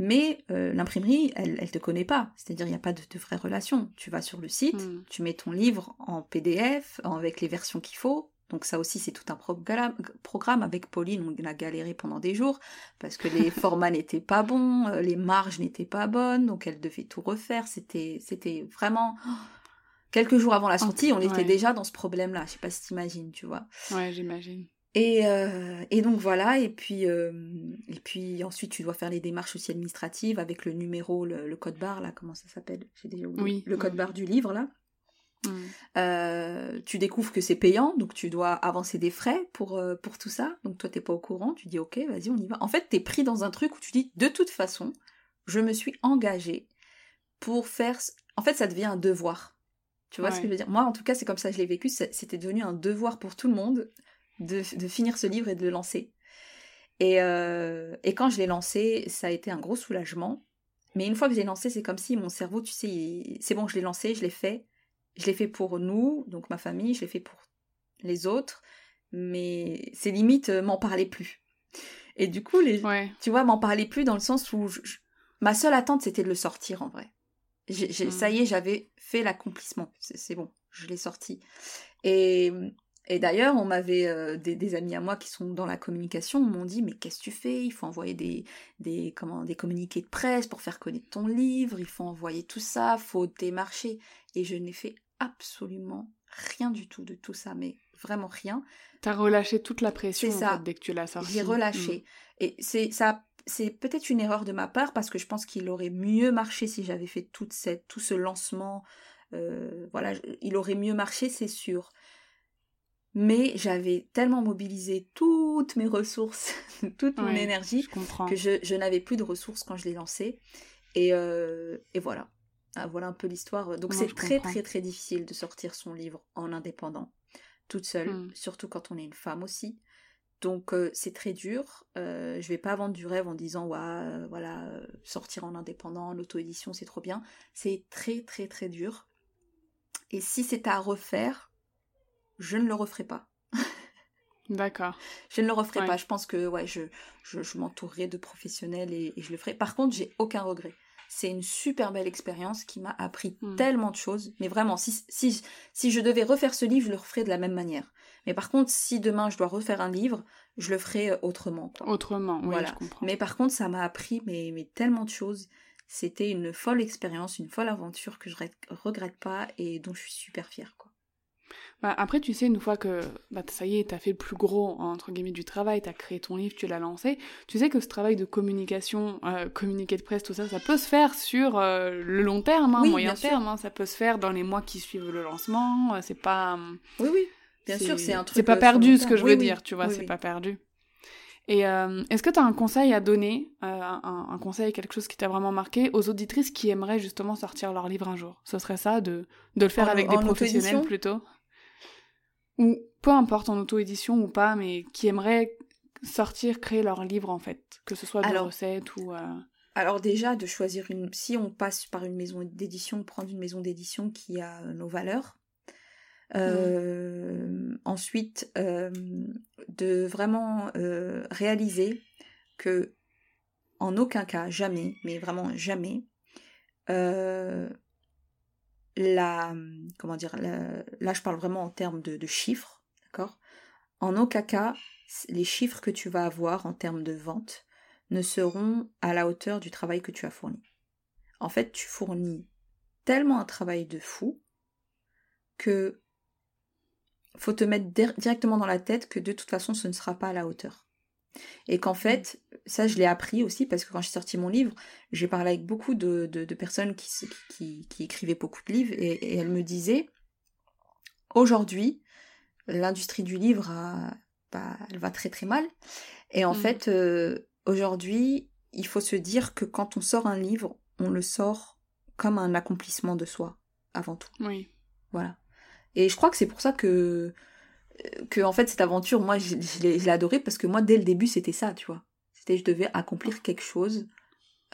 Mais euh, l'imprimerie, elle ne te connaît pas. C'est-à-dire, il n'y a pas de, vraie relation. Tu vas sur le site, hmm. tu mets ton livre en PDF, avec les versions qu'il faut. Donc ça aussi, c'est tout un programme. Avec Pauline, on a galéré pendant des jours parce que les [LAUGHS] formats n'étaient pas bons, les marges n'étaient pas bonnes, donc elle devait tout refaire. C'était, c'était vraiment quelques jours avant la sortie, on était déjà dans ce problème-là. Je sais pas si t'imagines, tu vois. Ouais, j'imagine. Et, euh, et, donc voilà, et puis, euh, et puis ensuite tu dois faire les démarches aussi administratives avec le numéro, le, code barre, là, comment ça s'appelle? J'ai déjà oublié. Le code barre du livre, là. Mm. Euh, tu découvres que c'est payant, donc tu dois avancer des frais pour, pour tout ça. Donc toi, t'es pas au courant, tu dis ok, vas-y, on y va. En fait, t'es pris dans un truc où tu dis de toute façon, je me suis engagée pour faire. En fait, ça devient un devoir. Tu vois ce que je veux dire? Moi, en tout cas, c'est comme ça que je l'ai vécu. C'était devenu un devoir pour tout le monde de, finir ce livre et de le lancer. Et, euh, et quand je l'ai lancé, ça a été un gros soulagement. Mais une fois que j'ai lancé, c'est comme si mon cerveau, tu sais, c'est bon, je l'ai lancé, je l'ai fait. Je l'ai fait pour nous, donc ma famille, je l'ai fait pour les autres. Mais c'est limite, euh, m'en parlait plus. Et du coup, les, tu vois, m'en parlait plus dans le sens où ma seule attente, c'était de le sortir en vrai. Mmh. Ça y est, j'avais fait l'accomplissement. C'est bon, je l'ai sorti. Et, et d'ailleurs, on m'avait euh, des, amis à moi qui sont dans la communication m'ont dit mais qu'est-ce que tu fais? Il faut envoyer des des comment des communiqués de presse pour faire connaître ton livre. Il faut envoyer tout ça, faut démarcher. Et je n'ai fait absolument rien du tout de tout ça, mais vraiment rien. T'as relâché toute la pression ça. En fait, dès que tu l'as sorti. J'ai relâché. Mm. Et c'est ça, c'est peut-être une erreur de ma part parce que je pense qu'il aurait mieux marché si j'avais fait toute cette, tout ce lancement. Euh, voilà, il aurait mieux marché, c'est sûr. Mais j'avais tellement mobilisé toutes mes ressources, [LAUGHS] toute mon énergie, que je, je n'avais plus de ressources quand je l'ai lancé. Et, euh, et voilà. Ah, voilà un peu l'histoire. Donc c'est très très très difficile de sortir son livre en indépendant, toute seule, hmm. surtout quand on est une femme aussi. Donc euh, c'est très dur. Euh, je vais pas vendre du rêve en disant ouais, euh, voilà sortir en indépendant, l'auto-édition c'est trop bien. C'est très très très dur. Et si c'est à refaire, je ne le referai pas. D'accord. [LAUGHS] Je ne le referai pas. Je pense que ouais, je, je, m'entourerai de professionnels et, et, je le ferai. Par contre, j'ai aucun regret. C'est une super belle expérience qui m'a appris hmm. tellement de choses. Mais vraiment, si, si, si je devais refaire ce livre, je le referais de la même manière. Mais par contre, si demain je dois refaire un livre, je le ferai euh, autrement. Autrement, oui, je comprends. Mais par contre, ça m'a appris mais, mais tellement de choses. C'était une folle expérience, une folle aventure que je regrette pas et dont je suis super fière. Bah, après, tu sais, une fois que bah, ça y est, t'as fait le plus gros, entre guillemets, du travail, t'as créé ton livre, tu l'as lancé, tu sais que ce travail de communication, euh, communiqué de presse, tout ça, ça peut se faire sur euh, le long terme, hein, moyen terme, hein, ça peut se faire dans les mois qui suivent le lancement, euh, c'est pas... Oui, oui, bien sûr, c'est un truc... C'est pas perdu, ce que je veux dire, tu vois, c'est pas perdu. Et est-ce que tu as un conseil à donner, un, un, conseil, quelque chose qui t'a vraiment marqué, aux auditrices qui aimeraient justement sortir leur livre un jour? Ce serait ça, de, de le faire avec des professionnels plutôt? Ou peu importe en auto-édition ou pas, mais qui aimeraient sortir, créer leur livre en fait, que ce soit des recettes ou... Euh, alors déjà, de choisir une... Si on passe par une maison d'édition, prendre une maison d'édition qui a nos valeurs. Euh, ensuite, euh, de vraiment réaliser que en aucun cas, jamais, mais vraiment jamais, la, comment dire, là je parle vraiment en termes de, chiffres, d'accord? En aucun cas, les chiffres que tu vas avoir en termes de vente ne seront à la hauteur du travail que tu as fourni. En fait, tu fournis tellement un travail de fou que faut te mettre directement dans la tête que de toute façon ce ne sera pas à la hauteur. Et qu'en fait, ça je l'ai appris aussi parce que quand j'ai sorti mon livre, j'ai parlé avec beaucoup de, personnes qui, qui, écrivaient beaucoup de livres et, elles me disaient aujourd'hui, l'industrie du livre, bah, elle va très très mal. Et en mmh. fait, euh, aujourd'hui, il faut se dire que quand on sort un livre, on le sort comme un accomplissement de soi, avant tout. Oui. Voilà. Et je crois que c'est pour ça que que en fait cette aventure, moi, je, l'ai adorée parce que moi, dès le début, c'était ça, tu vois. C'était je devais accomplir quelque chose,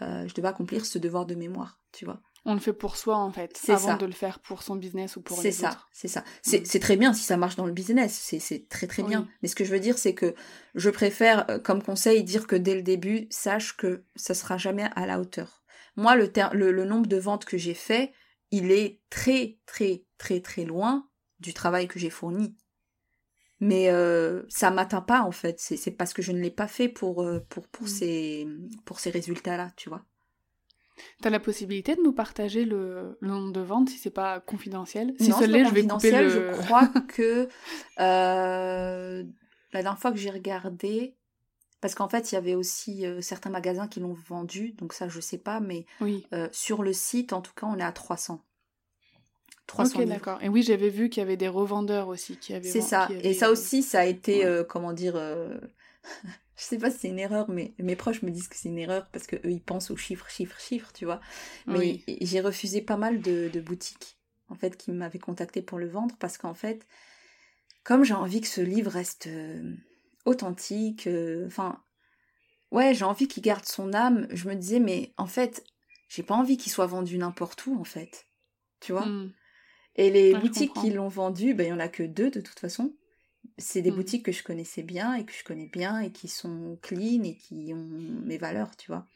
euh, je devais accomplir ce devoir de mémoire, tu vois. On le fait pour soi en fait, avant de le faire pour son business ou pour les ça, C'est ça, c'est ça. C'est très bien si ça marche dans le business, c'est très très bien. Mais ce que je veux dire, c'est que je préfère, euh, comme conseil, dire que dès le début, sache que ça sera jamais à la hauteur. Moi, le, le, le nombre de ventes que j'ai fait, il est très très très très loin du travail que j'ai fourni mais euh, ça m'atteint pas en fait. C'est parce que je ne l'ai pas fait pour euh, pour pour ces pour ces résultats là tu vois. T'as la possibilité de nous partager le, nombre de ventes si c'est pas confidentiel? Si non, je vais couper le... Je crois que euh, la dernière fois que j'ai regardé, parce qu'en fait il y avait aussi certains magasins qui l'ont vendu, donc ça je sais pas, mais oui. sur le site en tout cas on est à 300. 300 ok, d'accord. Et oui, j'avais vu qu'il y avait des revendeurs aussi qui avaient. C'est ça. Et ça aussi, ça a été, euh, comment dire, euh... [LAUGHS] je sais pas si c'est une erreur, mais mes proches me disent que c'est une erreur parce que eux ils pensent aux chiffres, chiffres, chiffres, tu vois. Mais j'ai refusé pas mal de, de, boutiques, en fait, qui m'avaient contacté pour le vendre parce qu'en fait, comme j'ai envie que ce livre reste euh, authentique, euh, enfin, ouais, j'ai envie qu'il garde son âme. Je me disais, mais en fait, j'ai pas envie qu'il soit vendu n'importe où, en fait. Tu vois? Hmm. Et les boutiques qui l'ont vendu, ben, il n'y en a que deux de toute façon. C'est des hmm. boutiques que je connaissais bien et que je connais bien et qui sont clean et qui ont mes valeurs, tu vois.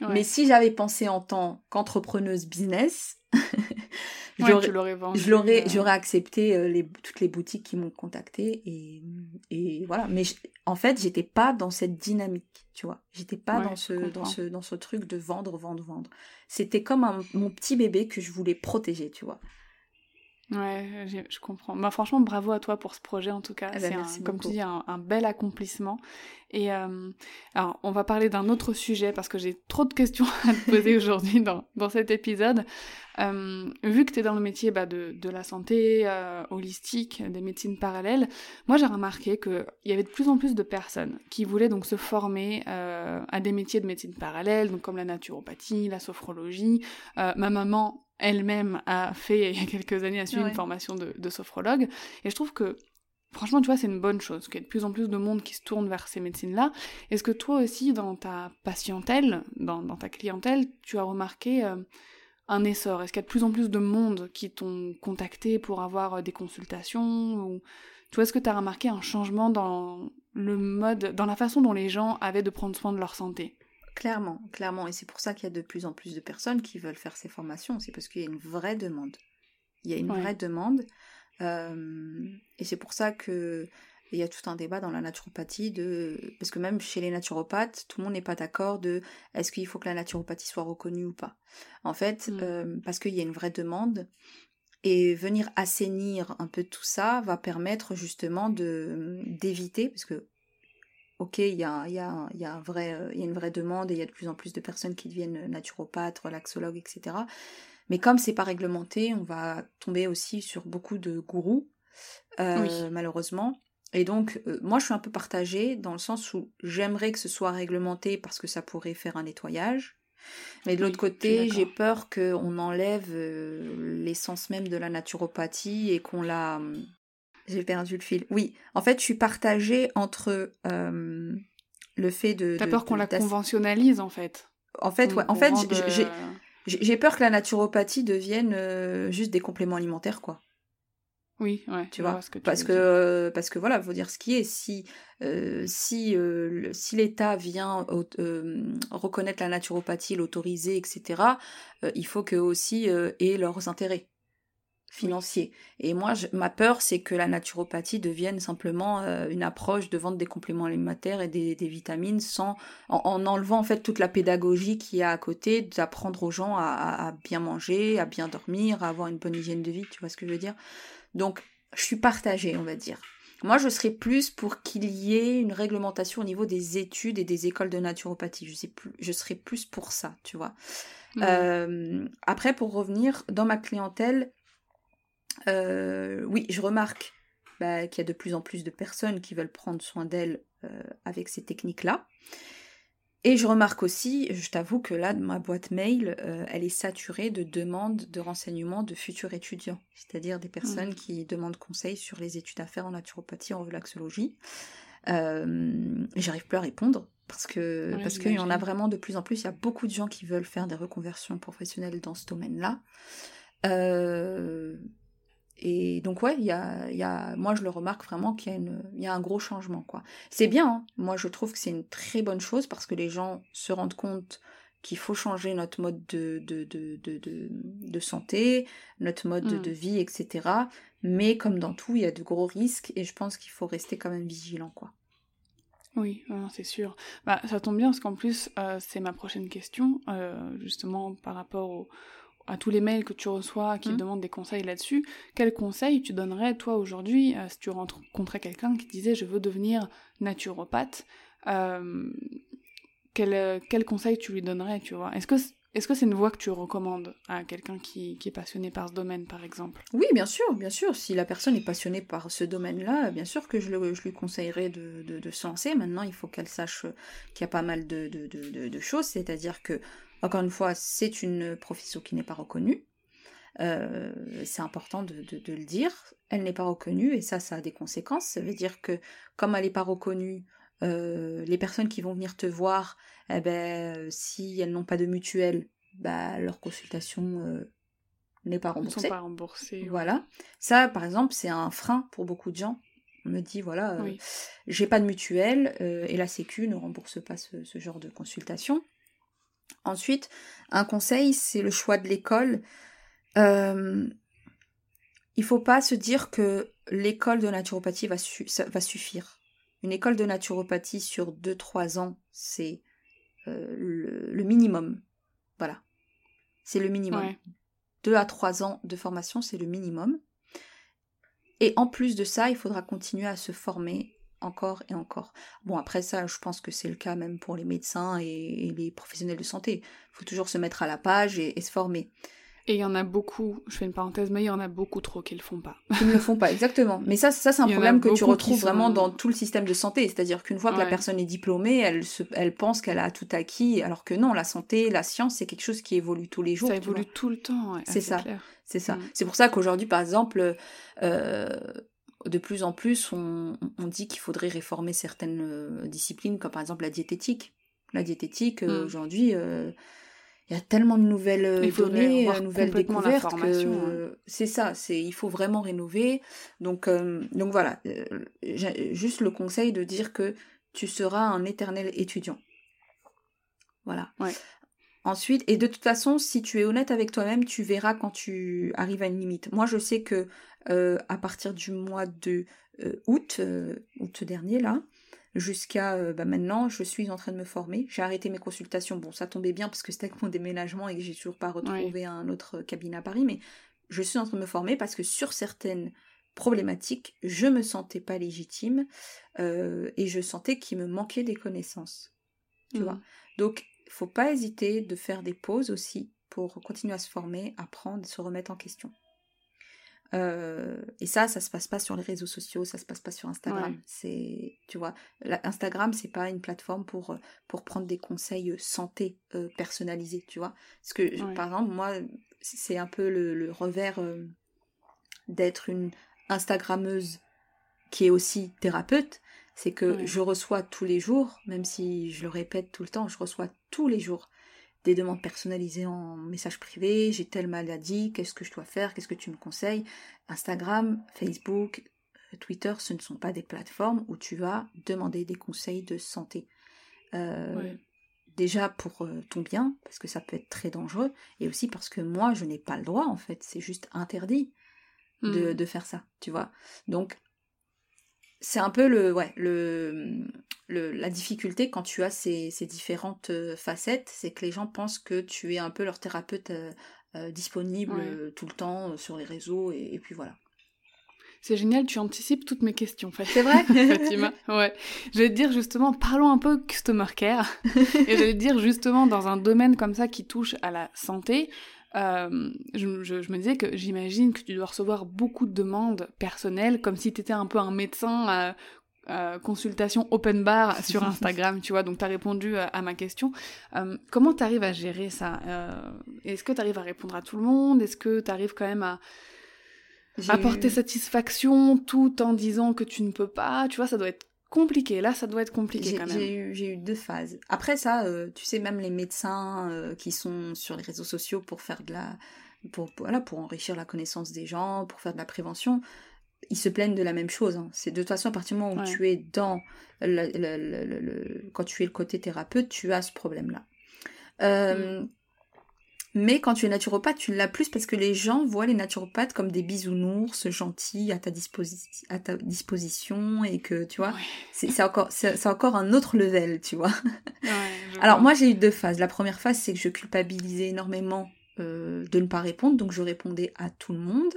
Mais si j'avais pensé en tant qu'entrepreneuse business, [LAUGHS] j'aurais, euh. j'aurais accepté euh, les, toutes les boutiques qui m'ont contacté et, et voilà. Mais en fait, j'étais pas dans cette dynamique, tu vois. J'étais pas dans ce, dans ce, dans ce truc de vendre, vendre, vendre. C'était comme mon petit bébé que je voulais protéger, tu vois. Ouais, je comprends. Bah, franchement, bravo à toi pour ce projet en tout cas. Eh ben, c'est comme tu dis un, bel accomplissement. Et euh, alors, on va parler d'un autre sujet parce que j'ai trop de questions [LAUGHS] à te poser [LAUGHS] aujourd'hui dans, dans cet épisode. Euh, vu que tu es dans le métier bah, de, de la santé euh, holistique, des médecines parallèles, moi j'ai remarqué qu'il y avait de plus en plus de personnes qui voulaient donc se former à des métiers de médecine parallèle, donc comme la naturopathie, la sophrologie. ma maman elle-même a fait il y a quelques années, a suivi une formation de, sophrologue. Et je trouve que, franchement, tu vois, c'est une bonne chose, qu'il y ait de plus en plus de monde qui se tourne vers ces médecines-là. Est-ce que toi aussi, dans ta patientèle, dans, ta clientèle, tu as remarqué euh, un essor? Est-ce qu'il y a de plus en plus de monde qui t'ont contacté pour avoir euh, des consultations ou... Tu vois, est-ce que tu as remarqué un changement dans le mode, dans la façon dont les gens avaient de prendre soin de leur santé? Clairement, clairement. Et c'est pour ça qu'il y a de plus en plus de personnes qui veulent faire ces formations. C'est parce qu'il y a une vraie demande. Il y a une vraie demande. Euh, et c'est pour ça que il y a tout un débat dans la naturopathie de parce que même chez les naturopathes, tout le monde n'est pas d'accord de est-ce qu'il faut que la naturopathie soit reconnue ou pas? En fait, mm. euh, parce qu'il y a une vraie demande et venir assainir un peu tout ça va permettre justement de d'éviter parce que ok, il y a, y, a, y, a un vrai, euh, y a une vraie demande et il y a de plus en plus de personnes qui deviennent naturopathes, relaxologues, etc. Mais comme c'est pas réglementé, on va tomber aussi sur beaucoup de gourous, euh, malheureusement. Et donc, euh, moi, je suis un peu partagée dans le sens où j'aimerais que ce soit réglementé parce que ça pourrait faire un nettoyage. Mais de l'autre côté, j'ai peur qu'on enlève l'essence même de la naturopathie et qu'on la j'ai perdu le fil. Oui, en fait, je suis partagée entre euh, le fait de. T'as peur qu'on la conventionnalise, en fait. En fait, ouais. En fait, j'ai peur que la naturopathie devienne euh, juste des compléments alimentaires, quoi. Oui, ouais. Tu vois, parce que euh, parce que voilà, faut dire ce qui est. Si si si l'État vient reconnaître la naturopathie, l'autoriser, etc. il faut que aussi aient leurs intérêts financier. Et moi, ma peur, c'est que la naturopathie devienne simplement euh, une approche de vente des compléments alimentaires et des, vitamines sans, en, enlevant en fait toute la pédagogie qui y a à côté, d'apprendre aux gens à, bien manger, à bien dormir, à avoir une bonne hygiène de vie, tu vois ce que je veux dire? Donc, je suis partagée, on va dire. Moi, je serais plus pour qu'il y ait une réglementation au niveau des études et des écoles de naturopathie. Je, sais plus, je serais plus pour ça, tu vois? Mmh. Euh, après, pour revenir, dans ma clientèle, euh, oui, je remarque bah, qu'il y a de plus en plus de personnes qui veulent prendre soin d'elles euh, avec ces techniques-là. Et je remarque aussi, je t'avoue que là, ma boîte mail, euh, elle est saturée de demandes de renseignements de futurs étudiants, c'est-à-dire des personnes mmh. qui demandent conseil sur les études à faire en naturopathie, en relaxologie. J'arrive plus à répondre parce que parce qu'il y en a vraiment de plus en plus. Il y a beaucoup de gens qui veulent faire des reconversions professionnelles dans ce domaine-là. Euh, et donc ouais, il y a, y a, moi je le remarque vraiment qu'il y, a une, y a un gros changement quoi. C'est bien, hein. moi je trouve que c'est une très bonne chose parce que les gens se rendent compte qu'il faut changer notre mode de, de, de, de, de santé, notre mode de mm. vie, etc. Mais comme dans tout, il y a de gros risques et je pense qu'il faut rester quand même vigilant quoi. Oui, c'est sûr. Bah, ça tombe bien parce qu'en plus, euh, c'est ma prochaine question, euh, justement par rapport au, à tous les mails que tu reçois qui te mmh. demandent des conseils là-dessus, quels conseils tu donnerais toi aujourd'hui euh, si tu rencontrais quelqu'un qui disait je veux devenir naturopathe euh, quel, euh, quel, conseil tu lui donnerais, tu vois? Est-ce que est-ce que c'est une voie que tu recommandes à quelqu'un qui, qui, est passionné par ce domaine, par exemple? Oui, bien sûr, bien sûr. Si la personne est passionnée par ce domaine-là, bien sûr que je, le, je lui conseillerais de, de, de, se lancer. Maintenant, il faut qu'elle sache qu'il y a pas mal de, de choses, c'est-à-dire que encore une fois, c'est une profession qui n'est pas reconnue. Euh, c'est important de, le dire. Elle n'est pas reconnue et ça, ça a des conséquences. Ça veut dire que comme elle n'est pas reconnue, euh, les personnes qui vont venir te voir, eh ben, si elles n'ont pas de mutuelle, bah, leur consultation euh, n'est pas remboursée. Sont pas remboursées. Voilà. Ça, par exemple, c'est un frein pour beaucoup de gens. On me dit, voilà, j'ai pas de mutuelle et la Sécu ne rembourse pas ce, ce genre de consultation. Ensuite, un conseil, c'est le choix de l'école. Euh, il faut pas se dire que l'école de naturopathie va, va, suffire. Une école de naturopathie sur 2-3 ans, c'est euh, le, minimum. Voilà. C'est le minimum. 2 à 3 ans de formation, c'est le minimum. Et en plus de ça, il faudra continuer à se former encore et encore. Bon, après ça, je pense que c'est le cas même pour les médecins et, les professionnels de santé. Il faut toujours se mettre à la page et se former. Et il y en a beaucoup, je fais une parenthèse, mais il y en a beaucoup trop qui le font pas. Qui ne le font pas, exactement. Mais ça, ça c'est un problème que tu retrouves vraiment dans tout le système de santé. C'est-à-dire qu'une fois que la personne est diplômée, elle, se, elle pense qu'elle a tout acquis, alors que non, la santé, la science, c'est quelque chose qui évolue tous les jours. Ça évolue tout le temps, ouais. C'est ça. C'est ça. Mm. C'est pour ça qu'aujourd'hui, par exemple, euh, de plus en plus, on, on dit qu'il faudrait réformer certaines euh, disciplines, comme par exemple la diététique. La diététique, euh, mm. aujourd'hui, il y a tellement de nouvelles euh, données, de euh, nouvelles découvertes que hein. c'est ça, c'est il faut vraiment rénover. Donc euh, donc voilà, juste le conseil de dire que tu seras un éternel étudiant. Voilà. Ensuite, et de toute façon, si tu es honnête avec toi-même, tu verras quand tu arrives à une limite. Moi, je sais que à partir du mois de août, août dernier là, jusqu'à euh, bah, maintenant, je suis en train de me former. J'ai arrêté mes consultations. Bon, ça tombait bien parce que c'était avec mon déménagement et que j'ai toujours pas retrouvé un autre cabinet à Paris, mais je suis en train de me former parce que sur certaines problématiques, je me sentais pas légitime euh, et je sentais qu'il me manquait des connaissances. Tu vois? Mmh. Donc, faut pas hésiter de faire des pauses aussi pour continuer à se former, apprendre, se remettre en question. Euh, et ça, ça se passe pas sur les réseaux sociaux, ça se passe pas sur Instagram. C'est, tu vois, Instagram, c'est pas une plateforme pour pour prendre des conseils santé euh, personnalisés, tu vois. Parce que, par exemple, moi, c'est un peu le, revers euh, d'être une Instagrammeuse qui est aussi thérapeute, c'est que je reçois tous les jours, même si je le répète tout le temps, je reçois tous les jours des demandes personnalisées en message privé, j'ai telle maladie, qu'est-ce que je dois faire, qu'est-ce que tu me conseilles? Instagram, Facebook, euh, Twitter, ce ne sont pas des plateformes où tu vas demander des conseils de santé. Euh, déjà pour euh, ton bien, parce que ça peut être très dangereux, et aussi parce que moi, je n'ai pas le droit, en fait, c'est juste interdit de, hmm. de, faire ça, tu vois? Donc, c'est un peu le, ouais, le, la difficulté quand tu as ces, différentes euh, facettes, c'est que les gens pensent que tu es un peu leur thérapeute euh, euh, disponible tout le temps sur les réseaux, et, puis voilà. C'est génial, tu anticipes toutes mes questions. C'est vrai [LAUGHS] Fatima Ouais. Je vais te dire justement, parlons un peu customer care. [LAUGHS] et je vais te dire justement, dans un domaine comme ça qui touche à la santé, euh, je, me disais que j'imagine que tu dois recevoir beaucoup de demandes personnelles, comme si tu étais un peu un médecin à, consultation open bar [LAUGHS] sur Instagram, tu vois, donc tu as répondu à, ma question. Euh, comment tu arrives à gérer ça euh, Est-ce que tu arrives à répondre à tout le monde? Est-ce que tu arrives quand même à apporter satisfaction tout en disant que tu ne peux pas? Tu vois, ça doit être compliqué. Là, ça doit être compliqué quand même. J'ai eu, deux phases. Après ça, euh, tu sais, même les médecins euh, qui sont sur les réseaux sociaux pour faire de la, pour, voilà, pour enrichir la connaissance des gens, pour faire de la prévention, ils se plaignent de la même chose. Hein. C'est de toute façon à partir du moment où tu es dans le, quand tu es le côté thérapeute, tu as ce problème-là. Euh, mm. Mais quand tu es naturopathe, tu l'as plus parce que les gens voient les naturopathes comme des bisounours gentils à ta, à ta disposition et que, tu vois, c'est encore, encore un autre level, tu [LAUGHS] vois. Alors moi j'ai eu deux phases. La première phase c'est que je culpabilisais énormément euh, de ne pas répondre, donc je répondais à tout le monde,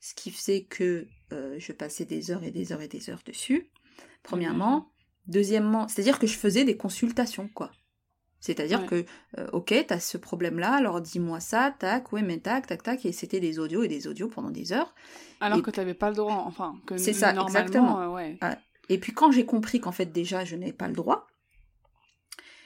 ce qui faisait que euh, je passais des heures et des heures et des heures dessus, premièrement. Deuxièmement, c'est-à-dire que je faisais des consultations, quoi. C'est-à-dire que, euh, ok, t'as ce problème-là, alors dis-moi ça, tac, ouais, mais tac, tac, tac, et c'était des audios et des audios pendant des heures. Alors que t'avais pas le droit, enfin, que C'est ça, exactement. Euh, ouais. Et puis quand j'ai compris qu'en fait déjà je n'avais pas le droit,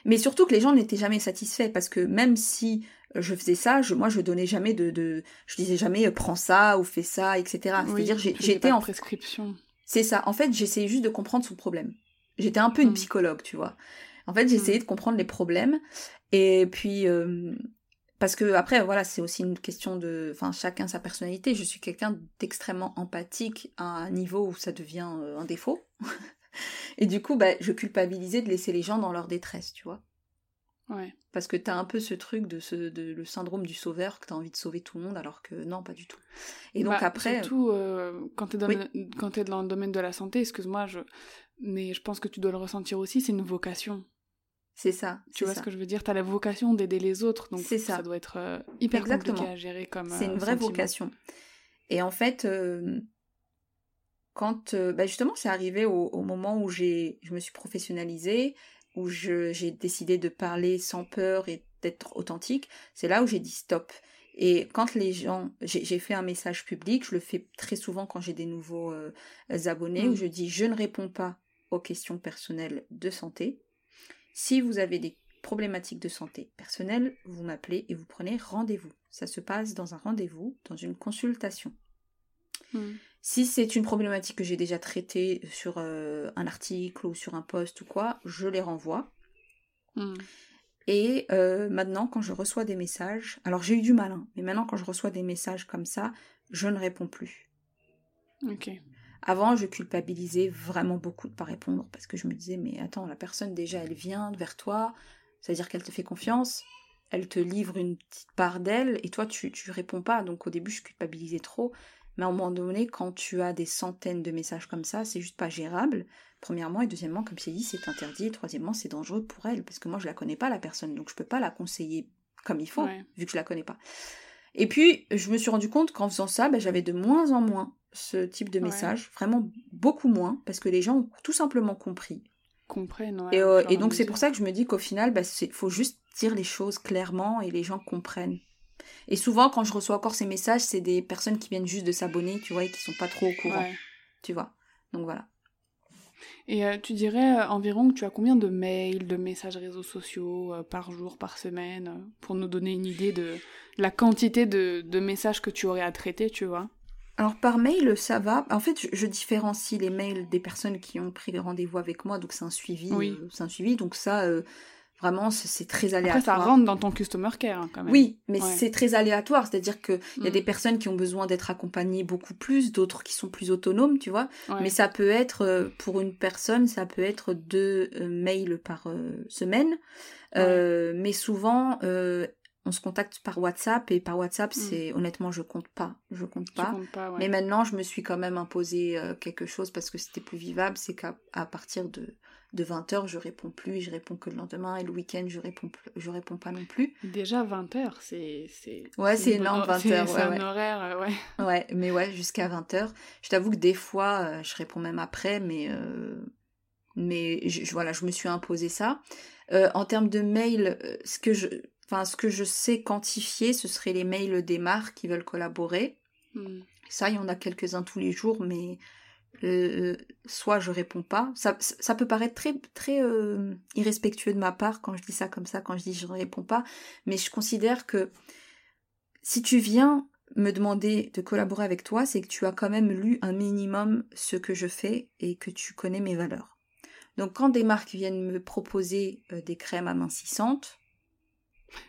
mais surtout que les gens n'étaient jamais satisfaits, parce que même si je faisais ça, je, moi je donnais jamais de, de je disais jamais euh, prends ça ou fais ça, etc. C'est-à-dire j'étais en prescription. C'est ça. En fait, j'essayais juste de comprendre son problème. J'étais un peu une mm. psychologue, tu vois. En fait, j'ai essayé mm. de comprendre les problèmes. Et puis, euh, parce que après, voilà, c'est aussi une question de, enfin, chacun sa personnalité. Je suis quelqu'un d'extrêmement empathique à un niveau où ça devient euh, un défaut. [LAUGHS] et du coup, bah, je culpabilisais de laisser les gens dans leur détresse, tu vois. Ouais. Parce que t'as un peu ce truc de, ce, de le syndrome du sauveur, que t'as envie de sauver tout le monde, alors que non, pas du tout. Et donc bah, après. Surtout euh, quand t'es dans, quand es dans le domaine de la santé, excuse-moi, je... mais je pense que tu dois le ressentir aussi, c'est une vocation. C'est ça. Tu vois ce que je veux dire? Tu as la vocation d'aider les autres, donc ça. ça. doit être euh, hyper compliqué à gérer comme. C'est une euh, vraie vocation. Et en fait, euh, quand bah, justement c'est arrivé au, au, moment où j'ai je me suis professionnalisée, où j'ai décidé de parler sans peur et d'être authentique, c'est là où j'ai dit stop. Et quand les gens, j'ai fait un message public, je le fais très souvent quand j'ai des nouveaux abonnés, où mm. je dis je ne réponds pas aux questions personnelles de santé. Si vous avez des problématiques de santé personnelle, vous m'appelez et vous prenez rendez-vous. Ça se passe dans un rendez-vous, dans une consultation. Mm. Si c'est une problématique que j'ai déjà traitée sur euh, un article ou sur un post ou quoi, je les renvoie. Mm. Et euh, maintenant, quand je reçois des messages, alors j'ai eu du mal, hein, mais maintenant quand je reçois des messages comme ça, je ne réponds plus. Ok. Avant, je culpabilisais vraiment beaucoup de ne pas répondre parce que je me disais, mais attends, la personne déjà, elle vient vers toi, c'est-à-dire qu'elle te fait confiance, elle te livre une petite part d'elle et toi, tu, tu réponds pas. Donc au début, je culpabilisais trop. Mais à un moment donné, quand tu as des centaines de messages comme ça, c'est juste pas gérable. Premièrement, et deuxièmement, comme c'est dit, c'est interdit. Et troisièmement, c'est dangereux pour elle, parce que moi, je la connais pas, la personne, donc je peux pas la conseiller comme il faut, vu que je la connais pas. Et puis, je me suis rendu compte qu'en faisant ça, ben, j'avais de moins en moins ce type de message, vraiment beaucoup moins, parce que les gens ont tout simplement compris. Comprennent, ouais, et, euh, et, donc, c'est pour ça que je me dis qu'au final, il ben, faut juste dire les choses clairement et les gens comprennent. Et souvent, quand je reçois encore ces messages, c'est des personnes qui viennent juste de s'abonner, tu vois, et qui sont pas trop au courant. Tu vois. Donc voilà. Et euh, tu dirais euh, environ que tu as combien de mails, de messages réseaux sociaux euh, par jour, par semaine, pour nous donner une idée de la quantité de, de, messages que tu aurais à traiter, tu vois? Alors par mail, ça va. En fait, je, je, différencie les mails des personnes qui ont pris rendez-vous avec moi, donc c'est un suivi. Oui. c'est un suivi, donc ça, Vraiment, c'est très aléatoire. Après, ça rentre dans ton customer care hein, quand même. Oui, mais c'est très aléatoire. C'est-à-dire qu'il y a mm. des personnes qui ont besoin d'être accompagnées beaucoup plus, d'autres qui sont plus autonomes, tu vois. Mais ça peut être, euh, pour une personne, ça peut être deux euh, mails par euh, semaine. mais souvent, on se contacte par WhatsApp et par WhatsApp, mm. c'est honnêtement, je compte pas, je compte pas. Mais maintenant, je me suis quand même imposé quelque chose parce que c'était plus vivable, c'est qu'à partir de de 20h, je réponds plus, je réponds que le lendemain, et le week-end, je réponds, je réponds pas non plus. Déjà 20h, c'est... Ouais, c'est énorme, 20h. C'est ouais, un horaire, euh, ouais. [LAUGHS] Ouais, mais ouais, jusqu'à 20h. Je t'avoue que des fois, euh, je réponds même après, mais... Euh, mais je, voilà, je me suis imposé ça. en termes de mails, ce que je... Enfin, ce que je sais quantifier, ce serait les mails des marques qui veulent collaborer. Hmm. Ça, il y en a quelques-uns tous les jours, mais euh, soit je réponds pas. Ça, ça peut paraître très, très euh, irrespectueux de ma part quand je dis ça comme ça, quand je dis je ne réponds pas, mais je considère que si tu viens me demander de collaborer avec toi, c'est que tu as quand même lu un minimum ce que je fais et que tu connais mes valeurs. Donc quand des marques viennent me proposer euh, des crèmes amincissantes,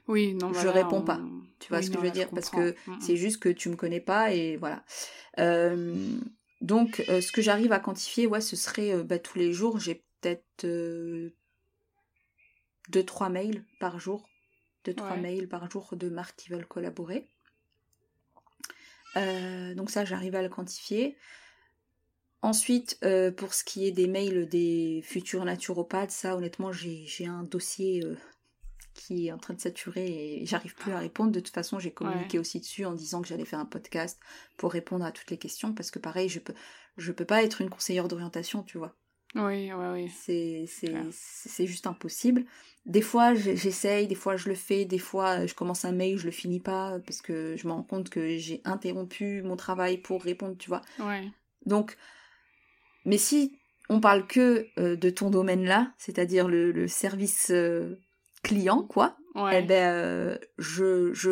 oui, non, je réponds pas. Tu vois ce que je veux dire? Parce que mm, mm. c'est juste que tu me connais pas et voilà. Euh, donc, euh, ce que j'arrive à quantifier, ouais, ce serait euh, bah, tous les jours, j'ai peut-être 2-3 euh, mails par jour. 2-3 mails par jour de marques qui veulent collaborer. donc ça, j'arrive à le quantifier. Ensuite, pour ce qui est des mails des futurs naturopathes, ça, honnêtement, j'ai un dossier qui est en train de saturer et j'arrive plus à répondre. De toute façon, j'ai communiqué aussi dessus en disant que j'allais faire un podcast pour répondre à toutes les questions parce que pareil, je peux je peux pas être une conseillère d'orientation, tu vois. Oui, oui, oui. C'est c'est juste impossible. Des fois, j'essaye, des fois je le fais, des fois je commence un mail, je le finis pas parce que je me rends compte que j'ai interrompu mon travail pour répondre, tu vois. Ouais. Donc mais si on parle que euh, de ton domaine là, c'est-à-dire le, le, service euh, client, quoi, eh ben, euh, je, je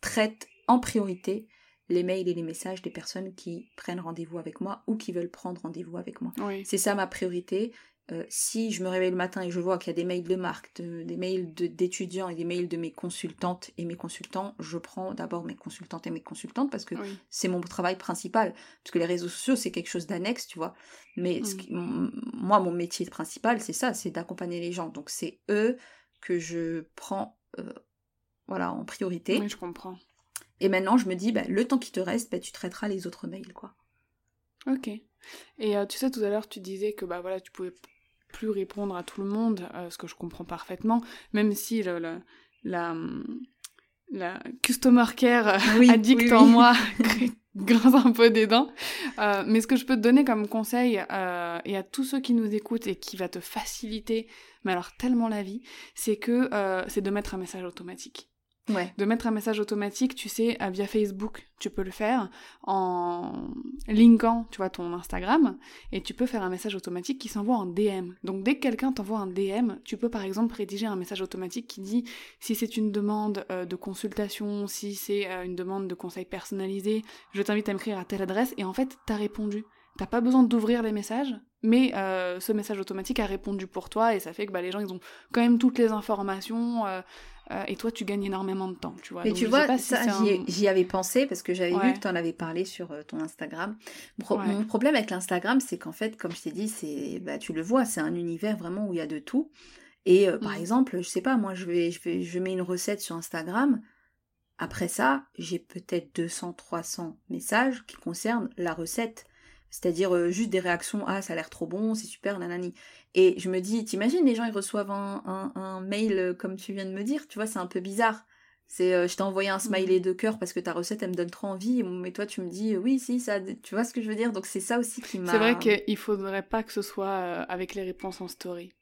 traite en priorité les mails et les messages des personnes qui prennent rendez-vous avec moi ou qui veulent prendre rendez-vous avec moi. C'est ça ma priorité. Euh, si je me réveille le matin et je vois qu'il y a des mails de marque, des mails d'étudiants et des mails de mes consultantes et mes consultants, je prends d'abord mes consultantes et mes consultantes parce que c'est mon travail principal. Parce que les réseaux sociaux, c'est quelque chose d'annexe, tu vois. Mais mm. moi, mon métier principal, c'est ça, c'est d'accompagner les gens. Donc c'est eux que je prends euh, voilà, en priorité. Oui, je comprends. Et maintenant, je me dis, bah, le temps qui te reste, bah, tu traiteras les autres mails, quoi. Ok. Et euh, tu sais, tout à l'heure, tu disais que bah voilà, tu pouvais plus répondre à tout le monde, euh, ce que je comprends parfaitement, même si le, la, la customer care addict en moi [LAUGHS] grince un peu des dents. Euh, mais ce que je peux te donner comme conseil, euh, et à tous ceux qui nous écoutent et qui va te faciliter, mais alors tellement la vie, c'est que euh, c'est de mettre un message automatique. De mettre un message automatique, tu sais, via Facebook, tu peux le faire en linkant, tu vois, ton Instagram, et tu peux faire un message automatique qui s'envoie en DM. Donc dès que quelqu'un t'envoie un DM, tu peux par exemple rédiger un message automatique qui dit si c'est une demande euh, de consultation, si c'est euh, une demande de conseil personnalisé, je t'invite à m'écrire à telle adresse, et en fait, t'as répondu. T'as pas besoin d'ouvrir les messages, mais euh, ce message automatique a répondu pour toi et ça fait que bah, les gens ils ont quand même toutes les informations. Euh, et toi tu gagnes énormément de temps, tu vois. Mais tu vois, j'y avais pensé parce que j'avais vu que tu en avais parlé sur euh, ton Instagram. Mon problème avec l'Instagram, c'est qu'en fait, comme je t'ai dit, c'est, bah, tu le vois, c'est un univers vraiment où il y a de tout. Et euh, par mmh. exemple, je sais pas, moi, je vais, je vais, je mets une recette sur Instagram. Après ça, j'ai peut-être 200, 300 messages qui concernent la recette. C'est-à-dire euh, juste des réactions, ah ça a l'air trop bon, c'est super, nanani. Et je me dis, t'imagines, les gens ils reçoivent un, un, mail euh, comme tu viens de me dire, tu vois, c'est un peu bizarre. C'est, euh, je t'ai envoyé un smiley mmh. de cœur parce que ta recette elle me donne trop envie, mais toi tu me dis, oui, si, ça, tu vois ce que je veux dire? Donc c'est ça aussi qui m'a. C'est vrai qu'il faudrait pas que ce soit avec les réponses en story.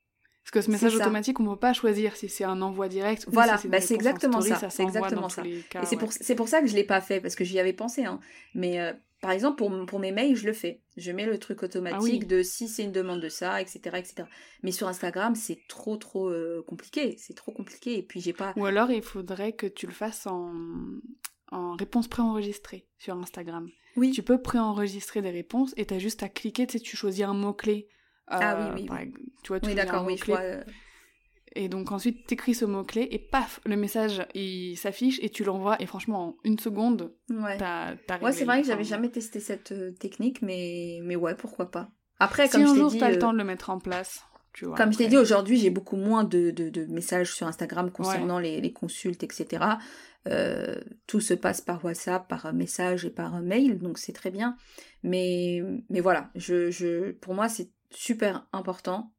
Parce que ce message automatique, on ne peut pas choisir si c'est un envoi direct ou voilà, si bah c'est exactement ça. c'est exactement ça. et c'est pour, pour, ça que je l'ai pas fait parce que j'y avais pensé. Hein. Mais par exemple, pour, pour, mes mails, je le fais. Je mets le truc automatique ah de si c'est une demande de ça, etc., etc. Mais sur Instagram, c'est trop, trop euh, compliqué. C'est trop compliqué. Et puis, j'ai pas. Ou alors, il faudrait que tu le fasses en, en réponse préenregistrée sur Instagram. Oui. Tu peux préenregistrer des réponses et tu as juste à cliquer. Tu sais, tu choisis un mot-clé. ah oui, oui. Tu vois, tu oui, d'accord, oui, je vois. Et donc ensuite, t'écris ce mot-clé et paf, le message il s'affiche et tu l'envoies et franchement en une seconde, ouais. t'as Ouais, c'est vrai que j'avais jamais testé cette euh, technique, mais mais ouais, pourquoi pas. Après, comme si je t'ai dit, t'as le euh, temps de le mettre en place. Tu vois, comme je t'ai dit aujourd'hui, j'ai beaucoup moins de, de, de, messages sur Instagram concernant les, les, consultes, etc. Euh, tout se passe par WhatsApp, par message et par mail, donc c'est très bien. Mais, mais voilà, je, je, pour moi, c'est super important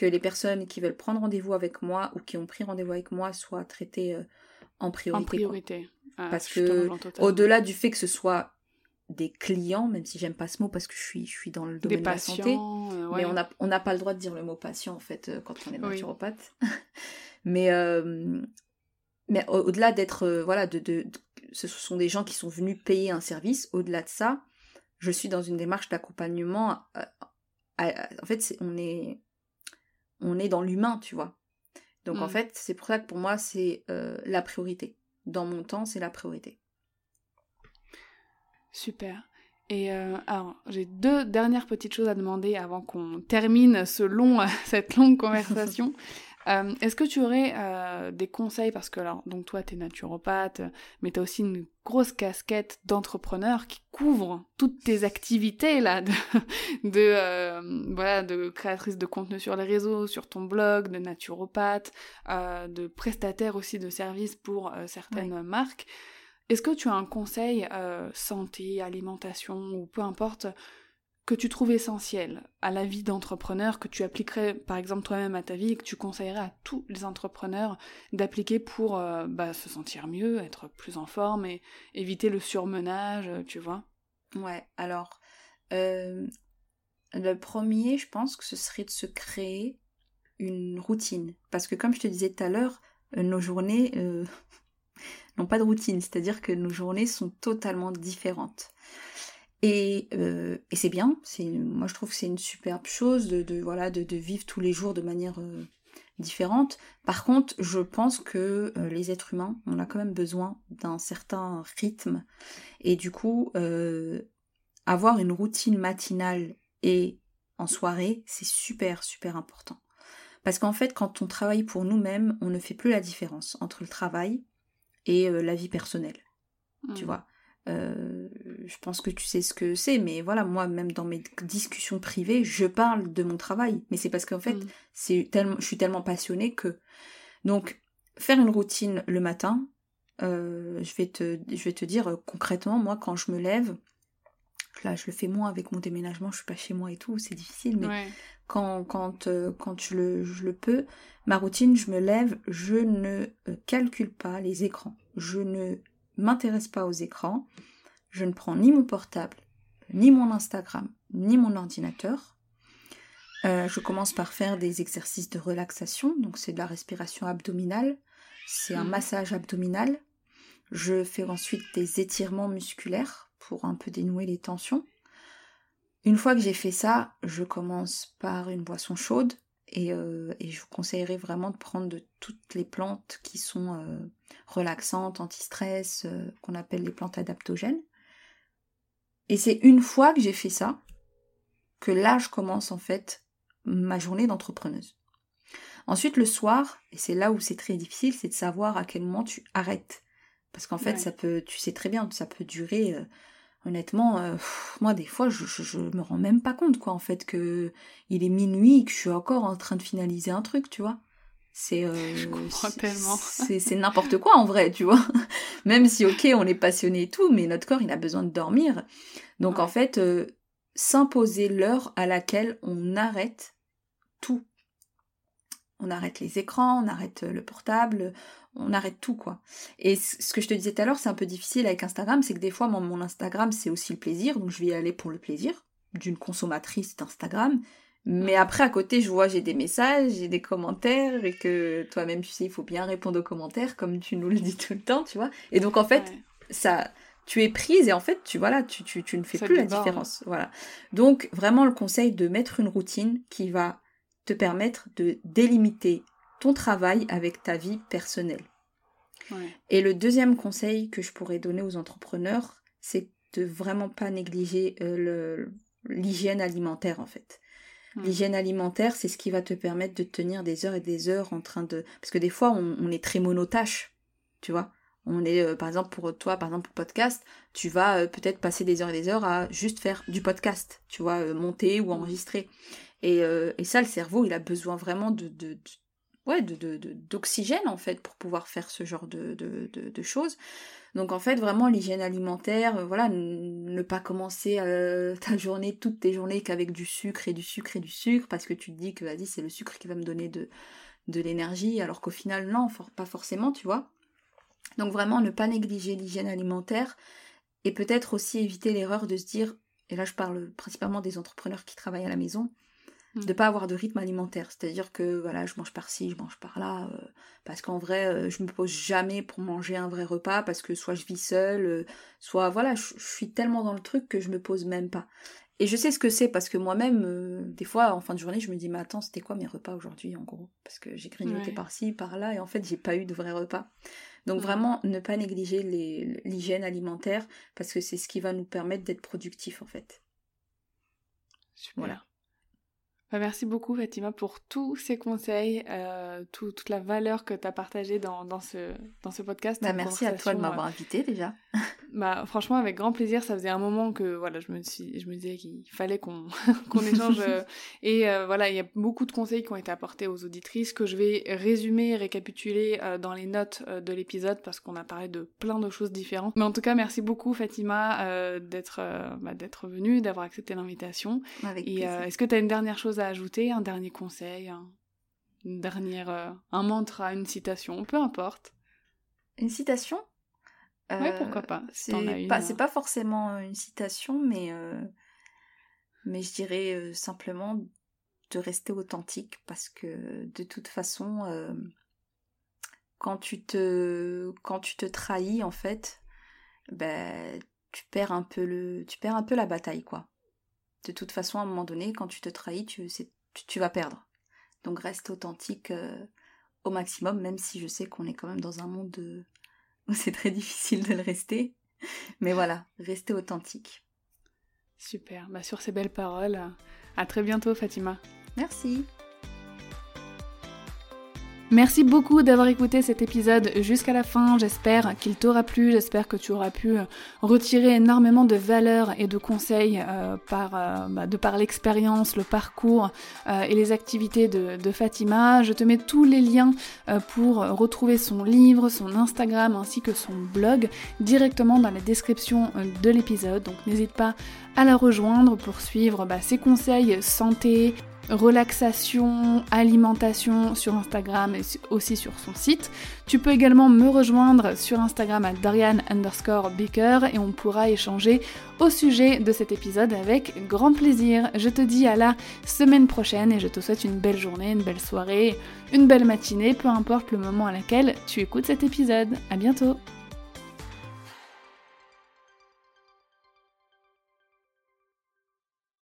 que les personnes qui veulent prendre rendez-vous avec moi ou qui ont pris rendez-vous avec moi soient traitées euh, en priorité. En priorité. Ah, parce que au-delà du fait que ce soit des clients, même si j'aime pas ce mot parce que je suis, je suis dans le domaine de la santé, euh, mais on n'a on n'a pas le droit de dire le mot patient en fait euh, quand on est naturopathe. [LAUGHS] mais mais au-delà d'être voilà de, de, ce sont des gens qui sont venus payer un service. Au-delà de ça, je suis dans une démarche d'accompagnement. en fait, on est on est dans l'humain, tu vois. Donc en mm. fait, c'est pour ça que pour moi, c'est euh, la priorité. Dans mon temps, c'est la priorité. Super. Et euh, alors, j'ai deux dernières petites choses à demander avant qu'on termine ce long, [LAUGHS] cette longue conversation. [LAUGHS] Euh, est-ce que tu aurais euh, des conseils parce que alors donc toi tu es naturopathe mais tu as aussi une grosse casquette d'entrepreneur qui couvre toutes tes activités là de, de euh, voilà de créatrice de contenu sur les réseaux, sur ton blog, de naturopathe, de prestataire aussi de services pour certaines marques. Est-ce que tu as un conseil santé, alimentation ou peu importe que tu trouves essentiel à la vie d'entrepreneur, que tu appliquerais par exemple toi-même à ta vie et que tu conseillerais à tous les entrepreneurs d'appliquer pour euh, bah, se sentir mieux, être plus en forme et éviter le surmenage, euh, tu vois? Ouais, alors, euh, le premier, je pense que ce serait de se créer une routine. Parce que comme je te disais tout à l'heure, nos journées [LAUGHS] n'ont pas de routine, c'est-à-dire que nos journées sont totalement différentes. Et, euh, et c'est bien, c'est, moi je trouve que c'est une superbe chose de, de voilà, de, de, vivre tous les jours de manière euh, différente. Par contre, je pense que euh, les êtres humains, on a quand même besoin d'un certain rythme. Et du coup, avoir une routine matinale et en soirée, c'est super, super important. Parce qu'en fait, quand on travaille pour nous-mêmes, on ne fait plus la différence entre le travail et la vie personnelle. Tu mmh. vois? Euh, je pense que tu sais ce que c'est, mais voilà, moi, même dans mes discussions privées, je parle de mon travail. Mais c'est parce qu'en fait, mm. c'est tellement, je suis tellement passionnée que. Donc, faire une routine le matin, euh, je, vais te, je vais te dire euh, concrètement, moi, quand je me lève, là, je le fais moins avec mon déménagement, je suis pas chez moi et tout, c'est difficile, mais quand, quand, quand je, le, je le peux, ma routine, je me lève, je ne calcule pas les écrans. Je ne m'intéresse pas aux écrans. je ne prends ni mon portable, ni mon Instagram, ni mon ordinateur. Euh, je commence par faire des exercices de relaxation, donc c'est de la respiration abdominale, c'est un massage abdominal. Je fais ensuite des étirements musculaires pour un peu dénouer les tensions. Une fois que j'ai fait ça, je commence par une boisson chaude et, euh, et je vous conseillerais vraiment de prendre de toutes les plantes qui sont euh, relaxantes, anti-stress, euh, qu'on appelle les plantes adaptogènes. Et c'est une fois que j'ai fait ça que là je commence en fait ma journée d'entrepreneuse. Ensuite le soir, et c'est là où c'est très difficile, c'est de savoir à quel moment tu arrêtes. Parce qu'en fait, Ouais. ça peut, tu sais très bien, ça peut durer. Honnêtement, euh, pff, moi des fois, je, je, je me rends même pas compte quoi, en fait, que il est minuit et que je suis encore en train de finaliser un truc, tu vois. C'est, euh, [LAUGHS] Je comprends c'est- tellement. C'est c'est n'importe quoi en vrai, tu vois. [LAUGHS] Même si ok, on est passionné et tout, mais notre corps il a besoin de dormir. Donc en fait, euh, s'imposer l'heure à laquelle on arrête tout. On arrête les écrans, on arrête le portable, on arrête tout quoi. Et ce que je te disais tout à l'heure, c'est un peu difficile avec Instagram, c'est que des fois mon, mon Instagram c'est aussi le plaisir, donc je vais y aller pour le plaisir d'une consommatrice d'Instagram. Mais après à côté, je vois j'ai des messages, j'ai des commentaires et que toi-même tu sais, il faut bien répondre aux commentaires comme tu nous le dis tout le temps, tu vois. Et donc en fait, Ouais. ça tu es prise et en fait tu voilà tu, tu, tu ne fais Ça plus la différence voilà donc vraiment le conseil de mettre une routine qui va te permettre de délimiter ton travail avec ta vie personnelle Ouais. et le deuxième conseil que je pourrais donner aux entrepreneurs c'est de vraiment pas négliger euh, l'hygiène alimentaire en fait. L'hygiène alimentaire, c'est ce qui va te permettre de tenir des heures et des heures en train de... Parce que des fois, on, on est très monotache, tu vois. On est, euh, par exemple, pour toi, par exemple, le podcast, tu vas euh, peut-être passer des heures et des heures à juste faire du podcast, tu vois, monter ou enregistrer. Et, euh, et ça, le cerveau, il a besoin vraiment de... de, ouais, de, de- de- d'oxygène, en fait, pour pouvoir faire ce genre de, choses. Donc, en fait, vraiment, l'hygiène alimentaire, euh, voilà, ne pas commencer euh, [LAUGHS] ta journée, toutes tes journées qu'avec du sucre et du sucre et du sucre, parce que tu te dis que, vas-y, c'est le sucre qui va me donner de, l'énergie, alors qu'au final, non, pas forcément, tu vois. Donc, vraiment, ne pas négliger l'hygiène alimentaire et peut-être aussi éviter l'erreur de se dire, et là, je parle principalement des entrepreneurs qui travaillent à la maison, Mm. de pas avoir de rythme alimentaire. C'est-à-dire que voilà, je mange par-ci, je mange par-là, euh, parce qu'en vrai, euh, je me pose jamais pour manger un vrai repas, parce que soit je vis seule, euh, soit voilà, je, je suis tellement dans le truc que je me pose même pas. Et je sais ce que c'est, parce que moi-même, des fois, en fin de journée, je me dis, mais attends, c'était quoi mes repas aujourd'hui, en gros? Parce que j'ai grignoté Ouais. par-ci, par-là, et en fait, j'ai pas eu de vrai repas. Donc Mm. vraiment, ne pas négliger l'hygiène alimentaire, parce que c'est ce qui va nous permettre d'être productifs, en fait. Super. Voilà. Bah, merci beaucoup Fatima pour tous ces conseils, euh, tout- toute la valeur que tu as partagée dans, dans, ce, dans ce podcast. Bah, merci à toi de m'avoir invité déjà. euh, [LAUGHS] bah, franchement, avec grand plaisir, ça faisait un moment que voilà, je, me suis, je me disais qu'il fallait qu'on [LAUGHS] qu'on échange. euh, [LAUGHS] et euh, voilà, il y a beaucoup de conseils qui ont été apportés aux auditrices que je vais résumer récapituler euh, dans les notes euh, de l'épisode parce qu'on a parlé de plein de choses différentes. Mais en tout cas, merci beaucoup Fatima euh, d'être euh, bah, d'être venue, d'avoir accepté l'invitation. Avec Et plaisir. euh, est-ce que tu as une dernière chose à ajouter, un dernier conseil, un, une dernière, euh, un mantra, une citation, peu importe. Une citation? Ouais, Euh, pourquoi pas, si as C'est pas, forcément une citation, mais, euh, mais je dirais euh, simplement de rester authentique parce que de toute façon, euh, quand, tu te, quand tu te trahis, en fait, ben, tu, perds un peu le, tu perds un peu la bataille, quoi. De toute façon, à un moment donné, quand tu te trahis, tu, c'est- tu, tu vas perdre. Donc reste authentique euh, au maximum, même si je sais qu'on est quand même dans un monde de- [LAUGHS] où c'est très difficile de le rester. Mais voilà, rester authentique. Super. Bah, sur ces belles paroles, à très bientôt, Fatima. Merci. Merci beaucoup d'avoir écouté cet épisode jusqu'à la fin. J'espère qu'il t'aura plu. J'espère que tu auras pu euh, retirer énormément de valeurs et de conseils euh, euh, bah, de par l'expérience, le parcours et les activités de, Fatima. Je te mets tous les liens pour retrouver son livre, son Instagram ainsi que son blog directement dans la description de l'épisode. Donc n'hésite pas à la rejoindre pour suivre bah, ses conseils santé, relaxation, alimentation sur Instagram et aussi sur son site. Tu peux également me rejoindre sur Instagram à Dorian underscore Baker et on pourra échanger au sujet de cet épisode avec grand plaisir. Je te dis à la semaine prochaine et je te souhaite une belle journée, une belle soirée, une belle matinée, peu importe le moment à laquelle tu écoutes cet épisode. À bientôt!